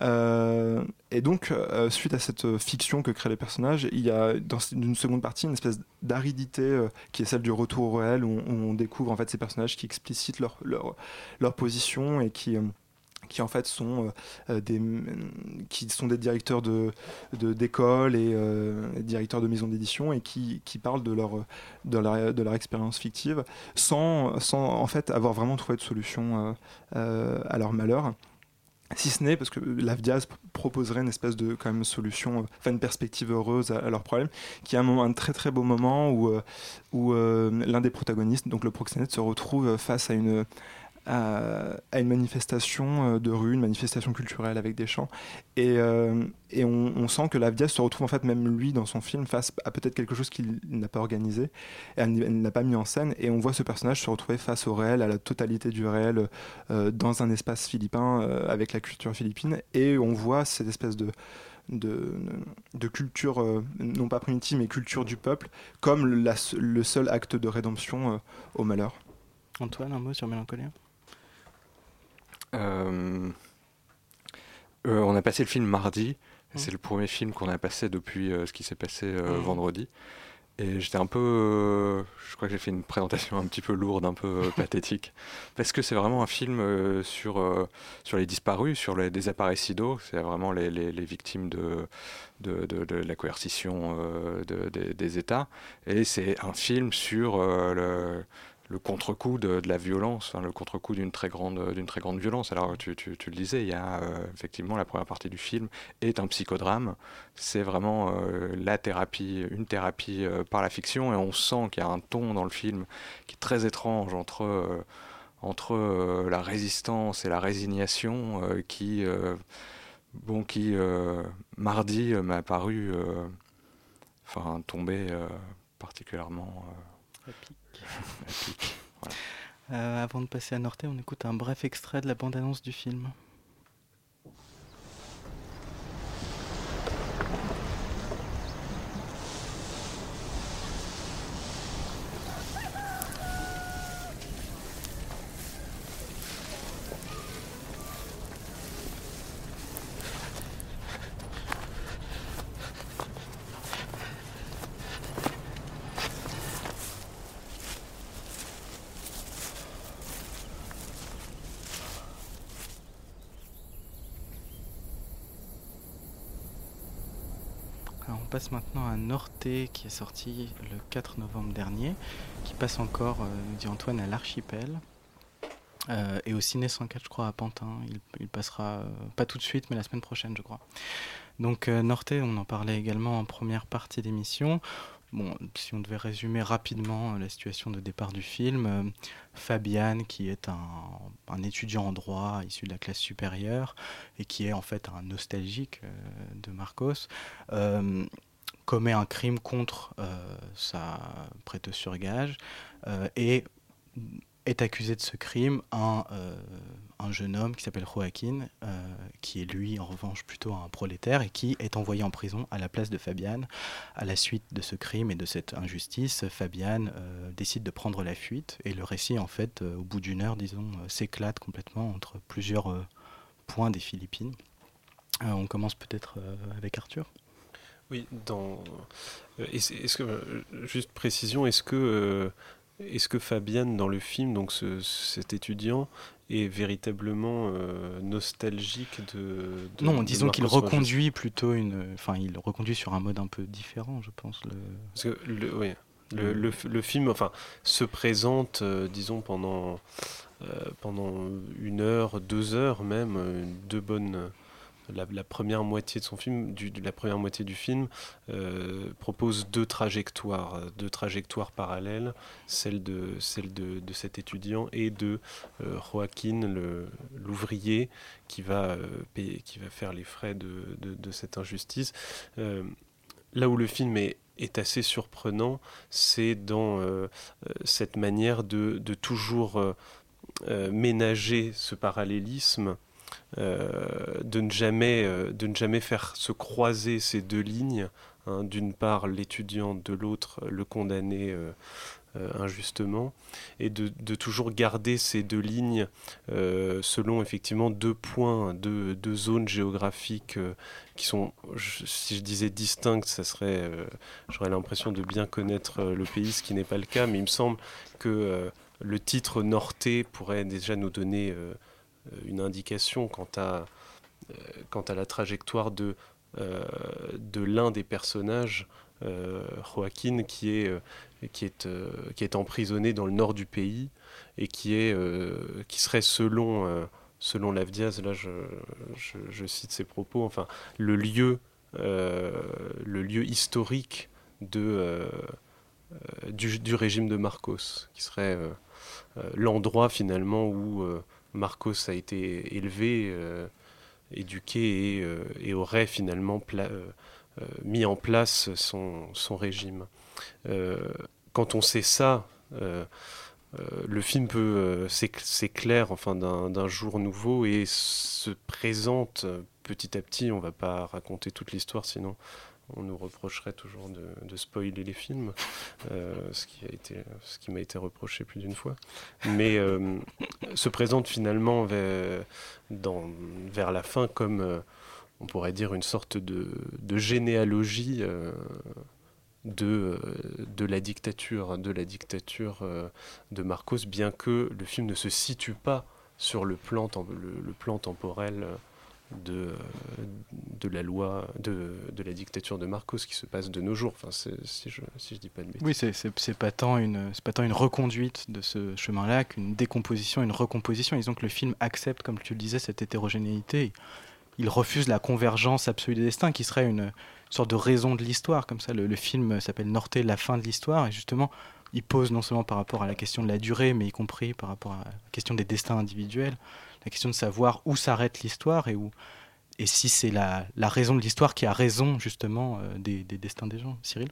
Euh, et donc, euh, suite à cette fiction que créent les personnages, il y a dans une seconde partie une espèce d'aridité euh, qui est celle du retour au réel, où on, découvre en fait ces personnages qui explicitent leur, leur, leur position et qui qui en fait sont des qui sont des directeurs de d'école et directeurs de maisons d'édition et qui, qui, parlent de leur de leur, de leur expérience fictive sans sans en fait avoir vraiment trouvé de solution à leur malheur. Si ce n'est parce que l'Avdiaz proposerait une espèce de quand même solution, euh, enfin une perspective heureuse à, leur problème, qui est un, moment, un très très beau moment où, euh, où euh, l'un des protagonistes, donc le proxénète, se retrouve face à une, à, une manifestation euh, de rue, une manifestation culturelle avec des chants. Et, euh, on, sent que Lavdia se retrouve en fait même lui dans son film face à peut-être quelque chose qu'il n'a pas organisé, elle, n'a pas mis en scène. Et on voit ce personnage se retrouver face au réel, à la totalité du réel, euh, dans un espace philippin avec la culture philippine. Et on voit cette espèce de culture, non pas primitive, mais culture du peuple, comme le seul acte de rédemption au malheur. Antoine, un mot sur Mélancolie euh, on a passé le film mardi. Mmh. C'est le premier film qu'on a passé depuis euh, ce qui s'est passé mmh. vendredi. Et j'étais un peu. je crois que j'ai fait une présentation un petit peu lourde, un peu pathétique. Parce que c'est vraiment un film sur, sur les disparus, sur les désapparecidaux. C'est vraiment les, les, victimes de, de, de, la coercition des États. Et c'est un film sur le le contre-coup de, la violence, le contre-coup d'une très grande très grande violence. Alors tu, le disais, il y a euh, effectivement la première partie du film est un psychodrame. C'est vraiment euh, la thérapie, une thérapie euh, par la fiction, et on sent qu'il y a un ton dans le film qui est très étrange entre entre la résistance et la résignation qui bon qui mardi m'a paru enfin tomber particulièrement Euh, avant de passer à Norté, on écoute un bref extrait de la bande-annonce du film. Maintenant à Norté qui est sorti le 4 novembre dernier, qui passe encore, euh, nous dit Antoine, à l'Archipel. Euh, et au Ciné 104, je crois, à Pantin. Il, passera euh, pas tout de suite, mais la semaine prochaine, je crois. Donc, Norté, on en parlait également en première partie d'émission. Bon, si on devait résumer rapidement la situation de départ du film, Fabiane, qui est un, étudiant en droit issu de la classe supérieure et qui est en fait un nostalgique de Marcos, commet un crime contre sa prêteuse sur gage et est accusé de ce crime un, euh, un jeune homme qui s'appelle Joaquin, euh, qui est lui en revanche plutôt un prolétaire et qui est envoyé en prison à la place de Fabiane. À la suite de ce crime et de cette injustice, Fabiane euh, décide de prendre la fuite et le récit en fait au bout d'une heure disons s'éclate complètement entre plusieurs points des Philippines. on commence peut-être avec Arthur. Oui, dans. Est-ce que juste précision, est-ce que est-ce que Fabienne, dans le film, donc cet étudiant, est véritablement euh, nostalgique de, Non, disons qu'il reconduit plutôt une. Enfin, il reconduit sur un mode un peu différent, je pense. Le... Parce que le, oui, le, le, film enfin, se présente, euh, disons, pendant, euh, pendant une heure, deux heures même, deux bonnes la, première moitié de son film, du, la première moitié du film, euh, propose deux trajectoires, deux trajectoires parallèles, celle de, celle de, cet étudiant et de euh, Joaquin, l'ouvrier, qui va euh, qui va faire les frais de, de cette injustice. là où le film est, assez surprenant, c'est dans cette manière de, de toujours ménager ce parallélisme euh, de, ne jamais, euh, de ne jamais faire se croiser ces deux lignes. Hein, d'une part l'étudiant, de l'autre le condamné euh, injustement, et de, toujours garder ces deux lignes selon effectivement deux points, deux, deux zones géographiques qui sont, si je disais distinctes, ça serait, j'aurais l'impression de bien connaître le pays, ce qui n'est pas le cas, mais il me semble que le titre Norté pourrait déjà nous donner euh, une indication quant à, euh, quant à la trajectoire de, euh, de l'un des personnages, Joaquin, qui est, qui, est, qui est emprisonné dans le nord du pays et qui, est, qui serait selon selon Lavdiaz, là je, je, cite ses propos, enfin le lieu, le lieu historique de, du, du, régime de Marcos, qui serait l'endroit finalement où Marcos a été élevé, euh, éduqué euh, et, aurait finalement euh, mis en place son, régime. quand on sait ça, le film peut s'éclaire enfin d'un jour nouveau et se présente petit à petit. On va pas raconter toute l'histoire, sinon on nous reprocherait toujours de, spoiler les films, euh, ce qui a été, ce qui m'a été reproché plus d'une fois. Mais euh, se présente finalement vers, vers la fin comme, euh, on pourrait dire, une sorte de, généalogie de, de la dictature, de la dictature de Marcos, bien que le film ne se situe pas sur le plan, le plan temporel de, de la loi, de, de, la dictature de Marcos qui se passe de nos jours, enfin, si je si je dis pas de bêtises. Oui, c'est pas, tant une, pas tant une reconduite de ce chemin-là qu'une décomposition, une recomposition. Disons que le film accepte, comme tu le disais, cette hétérogénéité. Il refuse la convergence absolue des destins, qui serait une sorte de raison de l'histoire. Comme ça, le, le film s'appelle Norte, la fin de l'histoire, et justement, il pose non seulement par rapport à la question de la durée, mais y compris par rapport à la question des destins individuels la question de savoir où s'arrête l'histoire et où et si c'est la, la, raison de l'histoire qui a raison justement euh, des, des, destins des gens. Cyril?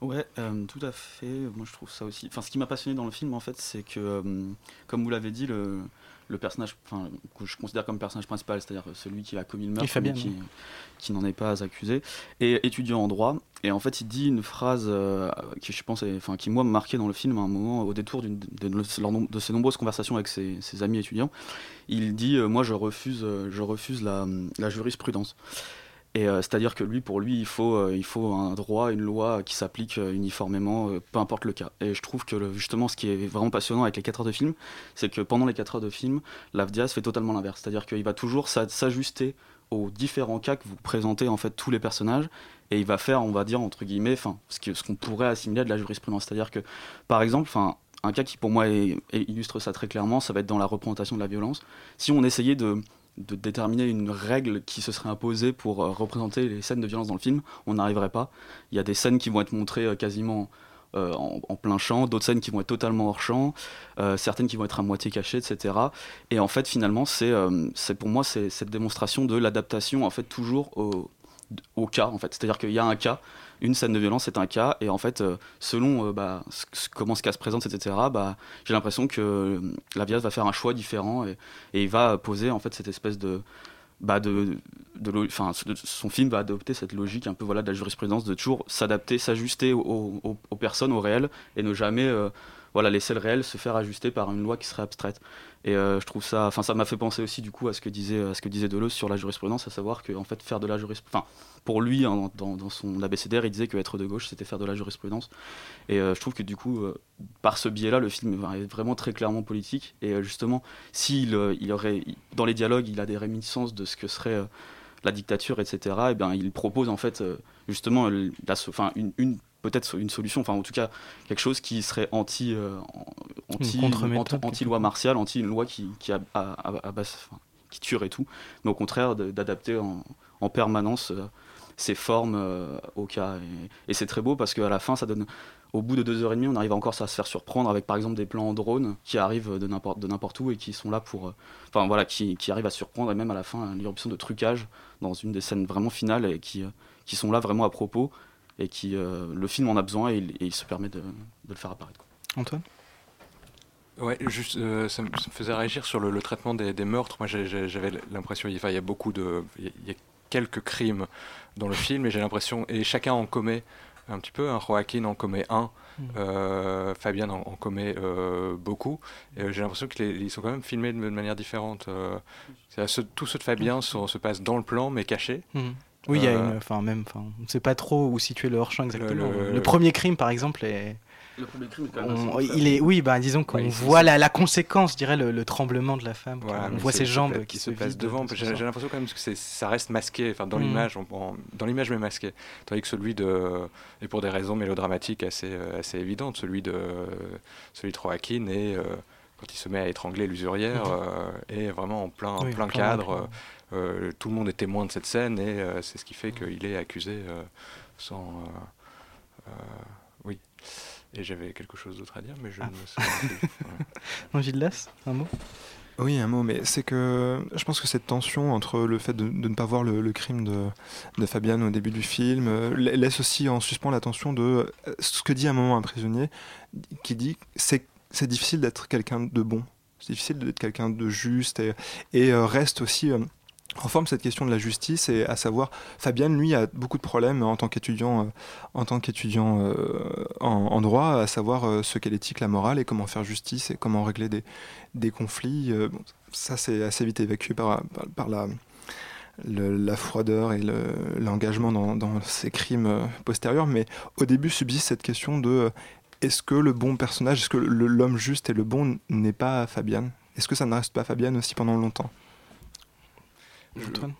Ouais, euh, tout à fait. Moi, je trouve ça aussi. Enfin, ce qui m'a passionné dans le film, en fait, c'est que, euh, comme vous l'avez dit, le, le personnage, que je considère comme personnage principal, c'est-à-dire celui qui a commis le meurtre, qui, qui n'en est pas accusé, est étudiant en droit. Et en fait, il dit une phrase euh, qui, je pense, enfin, qui moi m'a marqué dans le film à un moment, au détour de, de, ses nombreuses conversations avec ses, amis étudiants. Il dit euh, Moi, je refuse, euh, je refuse la, la jurisprudence. Et c'est-à-dire que lui, pour lui, il faut, il faut un droit, une loi qui s'applique uniformément, peu importe le cas. Et je trouve que justement, ce qui est vraiment passionnant avec les 4 heures de film, c'est que pendant les 4 heures de film, l'Avdias fait totalement l'inverse. C'est-à-dire qu'il va toujours s'ajuster aux différents cas que vous présentez en fait tous les personnages et il va faire on va dire entre guillemets enfin ce qu'on pourrait assimiler à de la jurisprudence c'est à dire que par exemple enfin un cas qui pour moi illustre ça très clairement ça va être dans la représentation de la violence si on essayait de, de déterminer une règle qui se serait imposée pour euh, représenter les scènes de violence dans le film on n'arriverait pas il y a des scènes qui vont être montrées euh, quasiment euh, en, plein champ, d'autres scènes qui vont être totalement hors champ, certaines qui vont être à moitié cachées, etc. Et en fait, finalement, c'est pour moi cette démonstration de l'adaptation, en fait, toujours au, au cas en fait. C'est-à-dire qu'il y a un cas, une scène de violence c'est un cas, et en fait, selon bah, comment ce cas se présente, etc., bah, j'ai l'impression que la Vias va faire un choix différent et, il va poser en fait cette espèce de bah de, de, enfin, son film va adopter cette logique un peu voilà de la jurisprudence de toujours s'adapter, s'ajuster aux, aux, personnes, au réel, et ne jamais voilà laisser le réel se faire ajuster par une loi qui serait abstraite. Et euh, je trouve ça, enfin ça m'a fait penser aussi du coup à ce que disait, à ce que disait Deleuze sur la jurisprudence, à savoir que en fait faire de la jurisprudence, enfin pour lui hein, dans, dans, son abécédaire, il disait que être de gauche c'était faire de la jurisprudence. Et euh, je trouve que du coup euh, par ce biais-là, le film est vraiment très clairement politique. Et justement, s'il il aurait dans les dialogues, il a des réminiscences de ce que serait la dictature, etc. Et bien il propose en fait justement une, une peut-être une solution, enfin en tout cas quelque chose qui serait anti, euh, anti, anti, loi martiale, anti une loi qui, qui, a, qui tuerait et tout, mais au contraire d'adapter en, en, permanence euh, ces formes euh, au cas. Et, c'est très beau parce qu'à la fin, ça donne, au bout de deux heures et demie, on arrive encore à se faire surprendre avec par exemple des plans en drone qui arrivent de n'importe, de n'importe où et qui sont là pour. Enfin voilà, qui, qui, arrivent à surprendre et même à la fin, une éruption de trucage dans une des scènes vraiment finales et qui, qui sont là vraiment à propos et qui euh, le film en a besoin et, il se permet de, le faire apparaître. Antoine? Ouais, juste, euh, ça, me, faisait réagir sur le, traitement des, meurtres. Moi, j'avais l'impression, il y a beaucoup de, il y a quelques crimes dans le film, et j'ai l'impression, et chacun en commet un petit peu. Hein, Joaquin en commet un, mmh. euh, Fabien en, commet beaucoup. Et j'ai l'impression qu'ils sont quand même filmés de, manière différente. tous ceux de Fabien se passent dans le plan, mais cachés. Mmh. Oui, il y a une. Enfin, même. Enfin, on ne sait pas trop où situer le hors-champ exactement. Le, premier crime, par exemple, est. Le premier crime, quand même il est, oui, bah, disons qu'on voit la, la, conséquence, je dirais, le, tremblement de la femme. on voit ses jambes qui se, passent devant. J'ai l'impression quand même que ça reste masqué, enfin dans mm. l'image, dans l'image mais masqué. Tandis que celui de, et pour des raisons mélodramatiques assez, assez évidentes, celui de, celui de Joaquin est euh, quand il se met à étrangler l'usurière, mm-hmm. est vraiment en plein, plein, cadre. Euh, tout le monde est témoin de cette scène et euh, c'est ce qui fait qu'il est accusé euh, sans. oui. Et j'avais quelque chose d'autre à dire, mais je ah. ne me souviens plus. Gilles un mot? Oui, un mot, mais c'est que je pense que cette tension entre le fait de, ne pas voir le, crime de, de, Fabienne au début du film laisse aussi en suspens l'attention de ce que dit à un moment un prisonnier qui dit c'est c'est difficile d'être quelqu'un de bon, c'est difficile d'être quelqu'un de juste et, et reste aussi en forme cette question de la justice et à savoir Fabienne lui a beaucoup de problèmes en tant qu'étudiant euh, euh, en, droit à savoir euh, ce qu'est l'éthique la morale et comment faire justice et comment régler des, conflits ça c'est assez vite évacué par, par, la la froideur et l'engagement dans, dans, ces crimes postérieurs. Mais au début subsiste cette question de est-ce que le bon personnage est-ce que l'homme juste et le bon n'est pas Fabienne? Est-ce que ça ne reste pas Fabienne aussi pendant longtemps?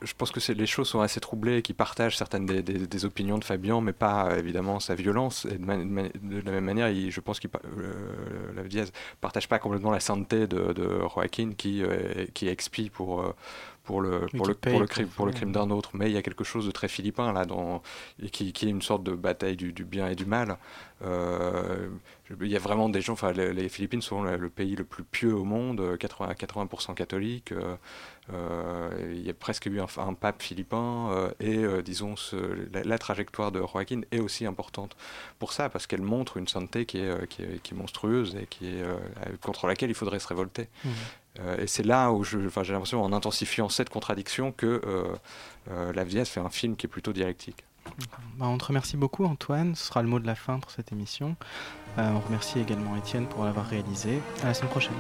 Je, pense que les choses sont assez troublées, qui partagent certaines des, opinions de Fabien, mais pas évidemment sa violence. Et de, la même manière, je pense qu'il euh, la Diaz partage pas complètement la sainteté de, de Joaquin qui, euh, qui expie pour, euh, pour le, pour le, pour le, crime, pour le crime d'un autre. Mais il y a quelque chose de très philippin là, dans, et qui, qui est une sorte de bataille du, du bien et du mal. Euh, il y a vraiment des gens, enfin, les, Philippines sont le, pays le plus pieux au monde, 80, 80% catholique. Euh, euh, il y a presque eu un, pape philippin et disons la, trajectoire de Joaquin est aussi importante pour ça parce qu'elle montre une santé qui est, qui est, qui est monstrueuse et qui est, contre laquelle il faudrait se révolter. Mmh. Et c'est là où j'ai l'impression, en intensifiant cette contradiction, que La Viesse fait un film qui est plutôt dialectique. Bah, on te remercie beaucoup Antoine, ce sera le mot de la fin pour cette émission. Euh, on remercie également Étienne pour l'avoir réalisé. À la semaine prochaine.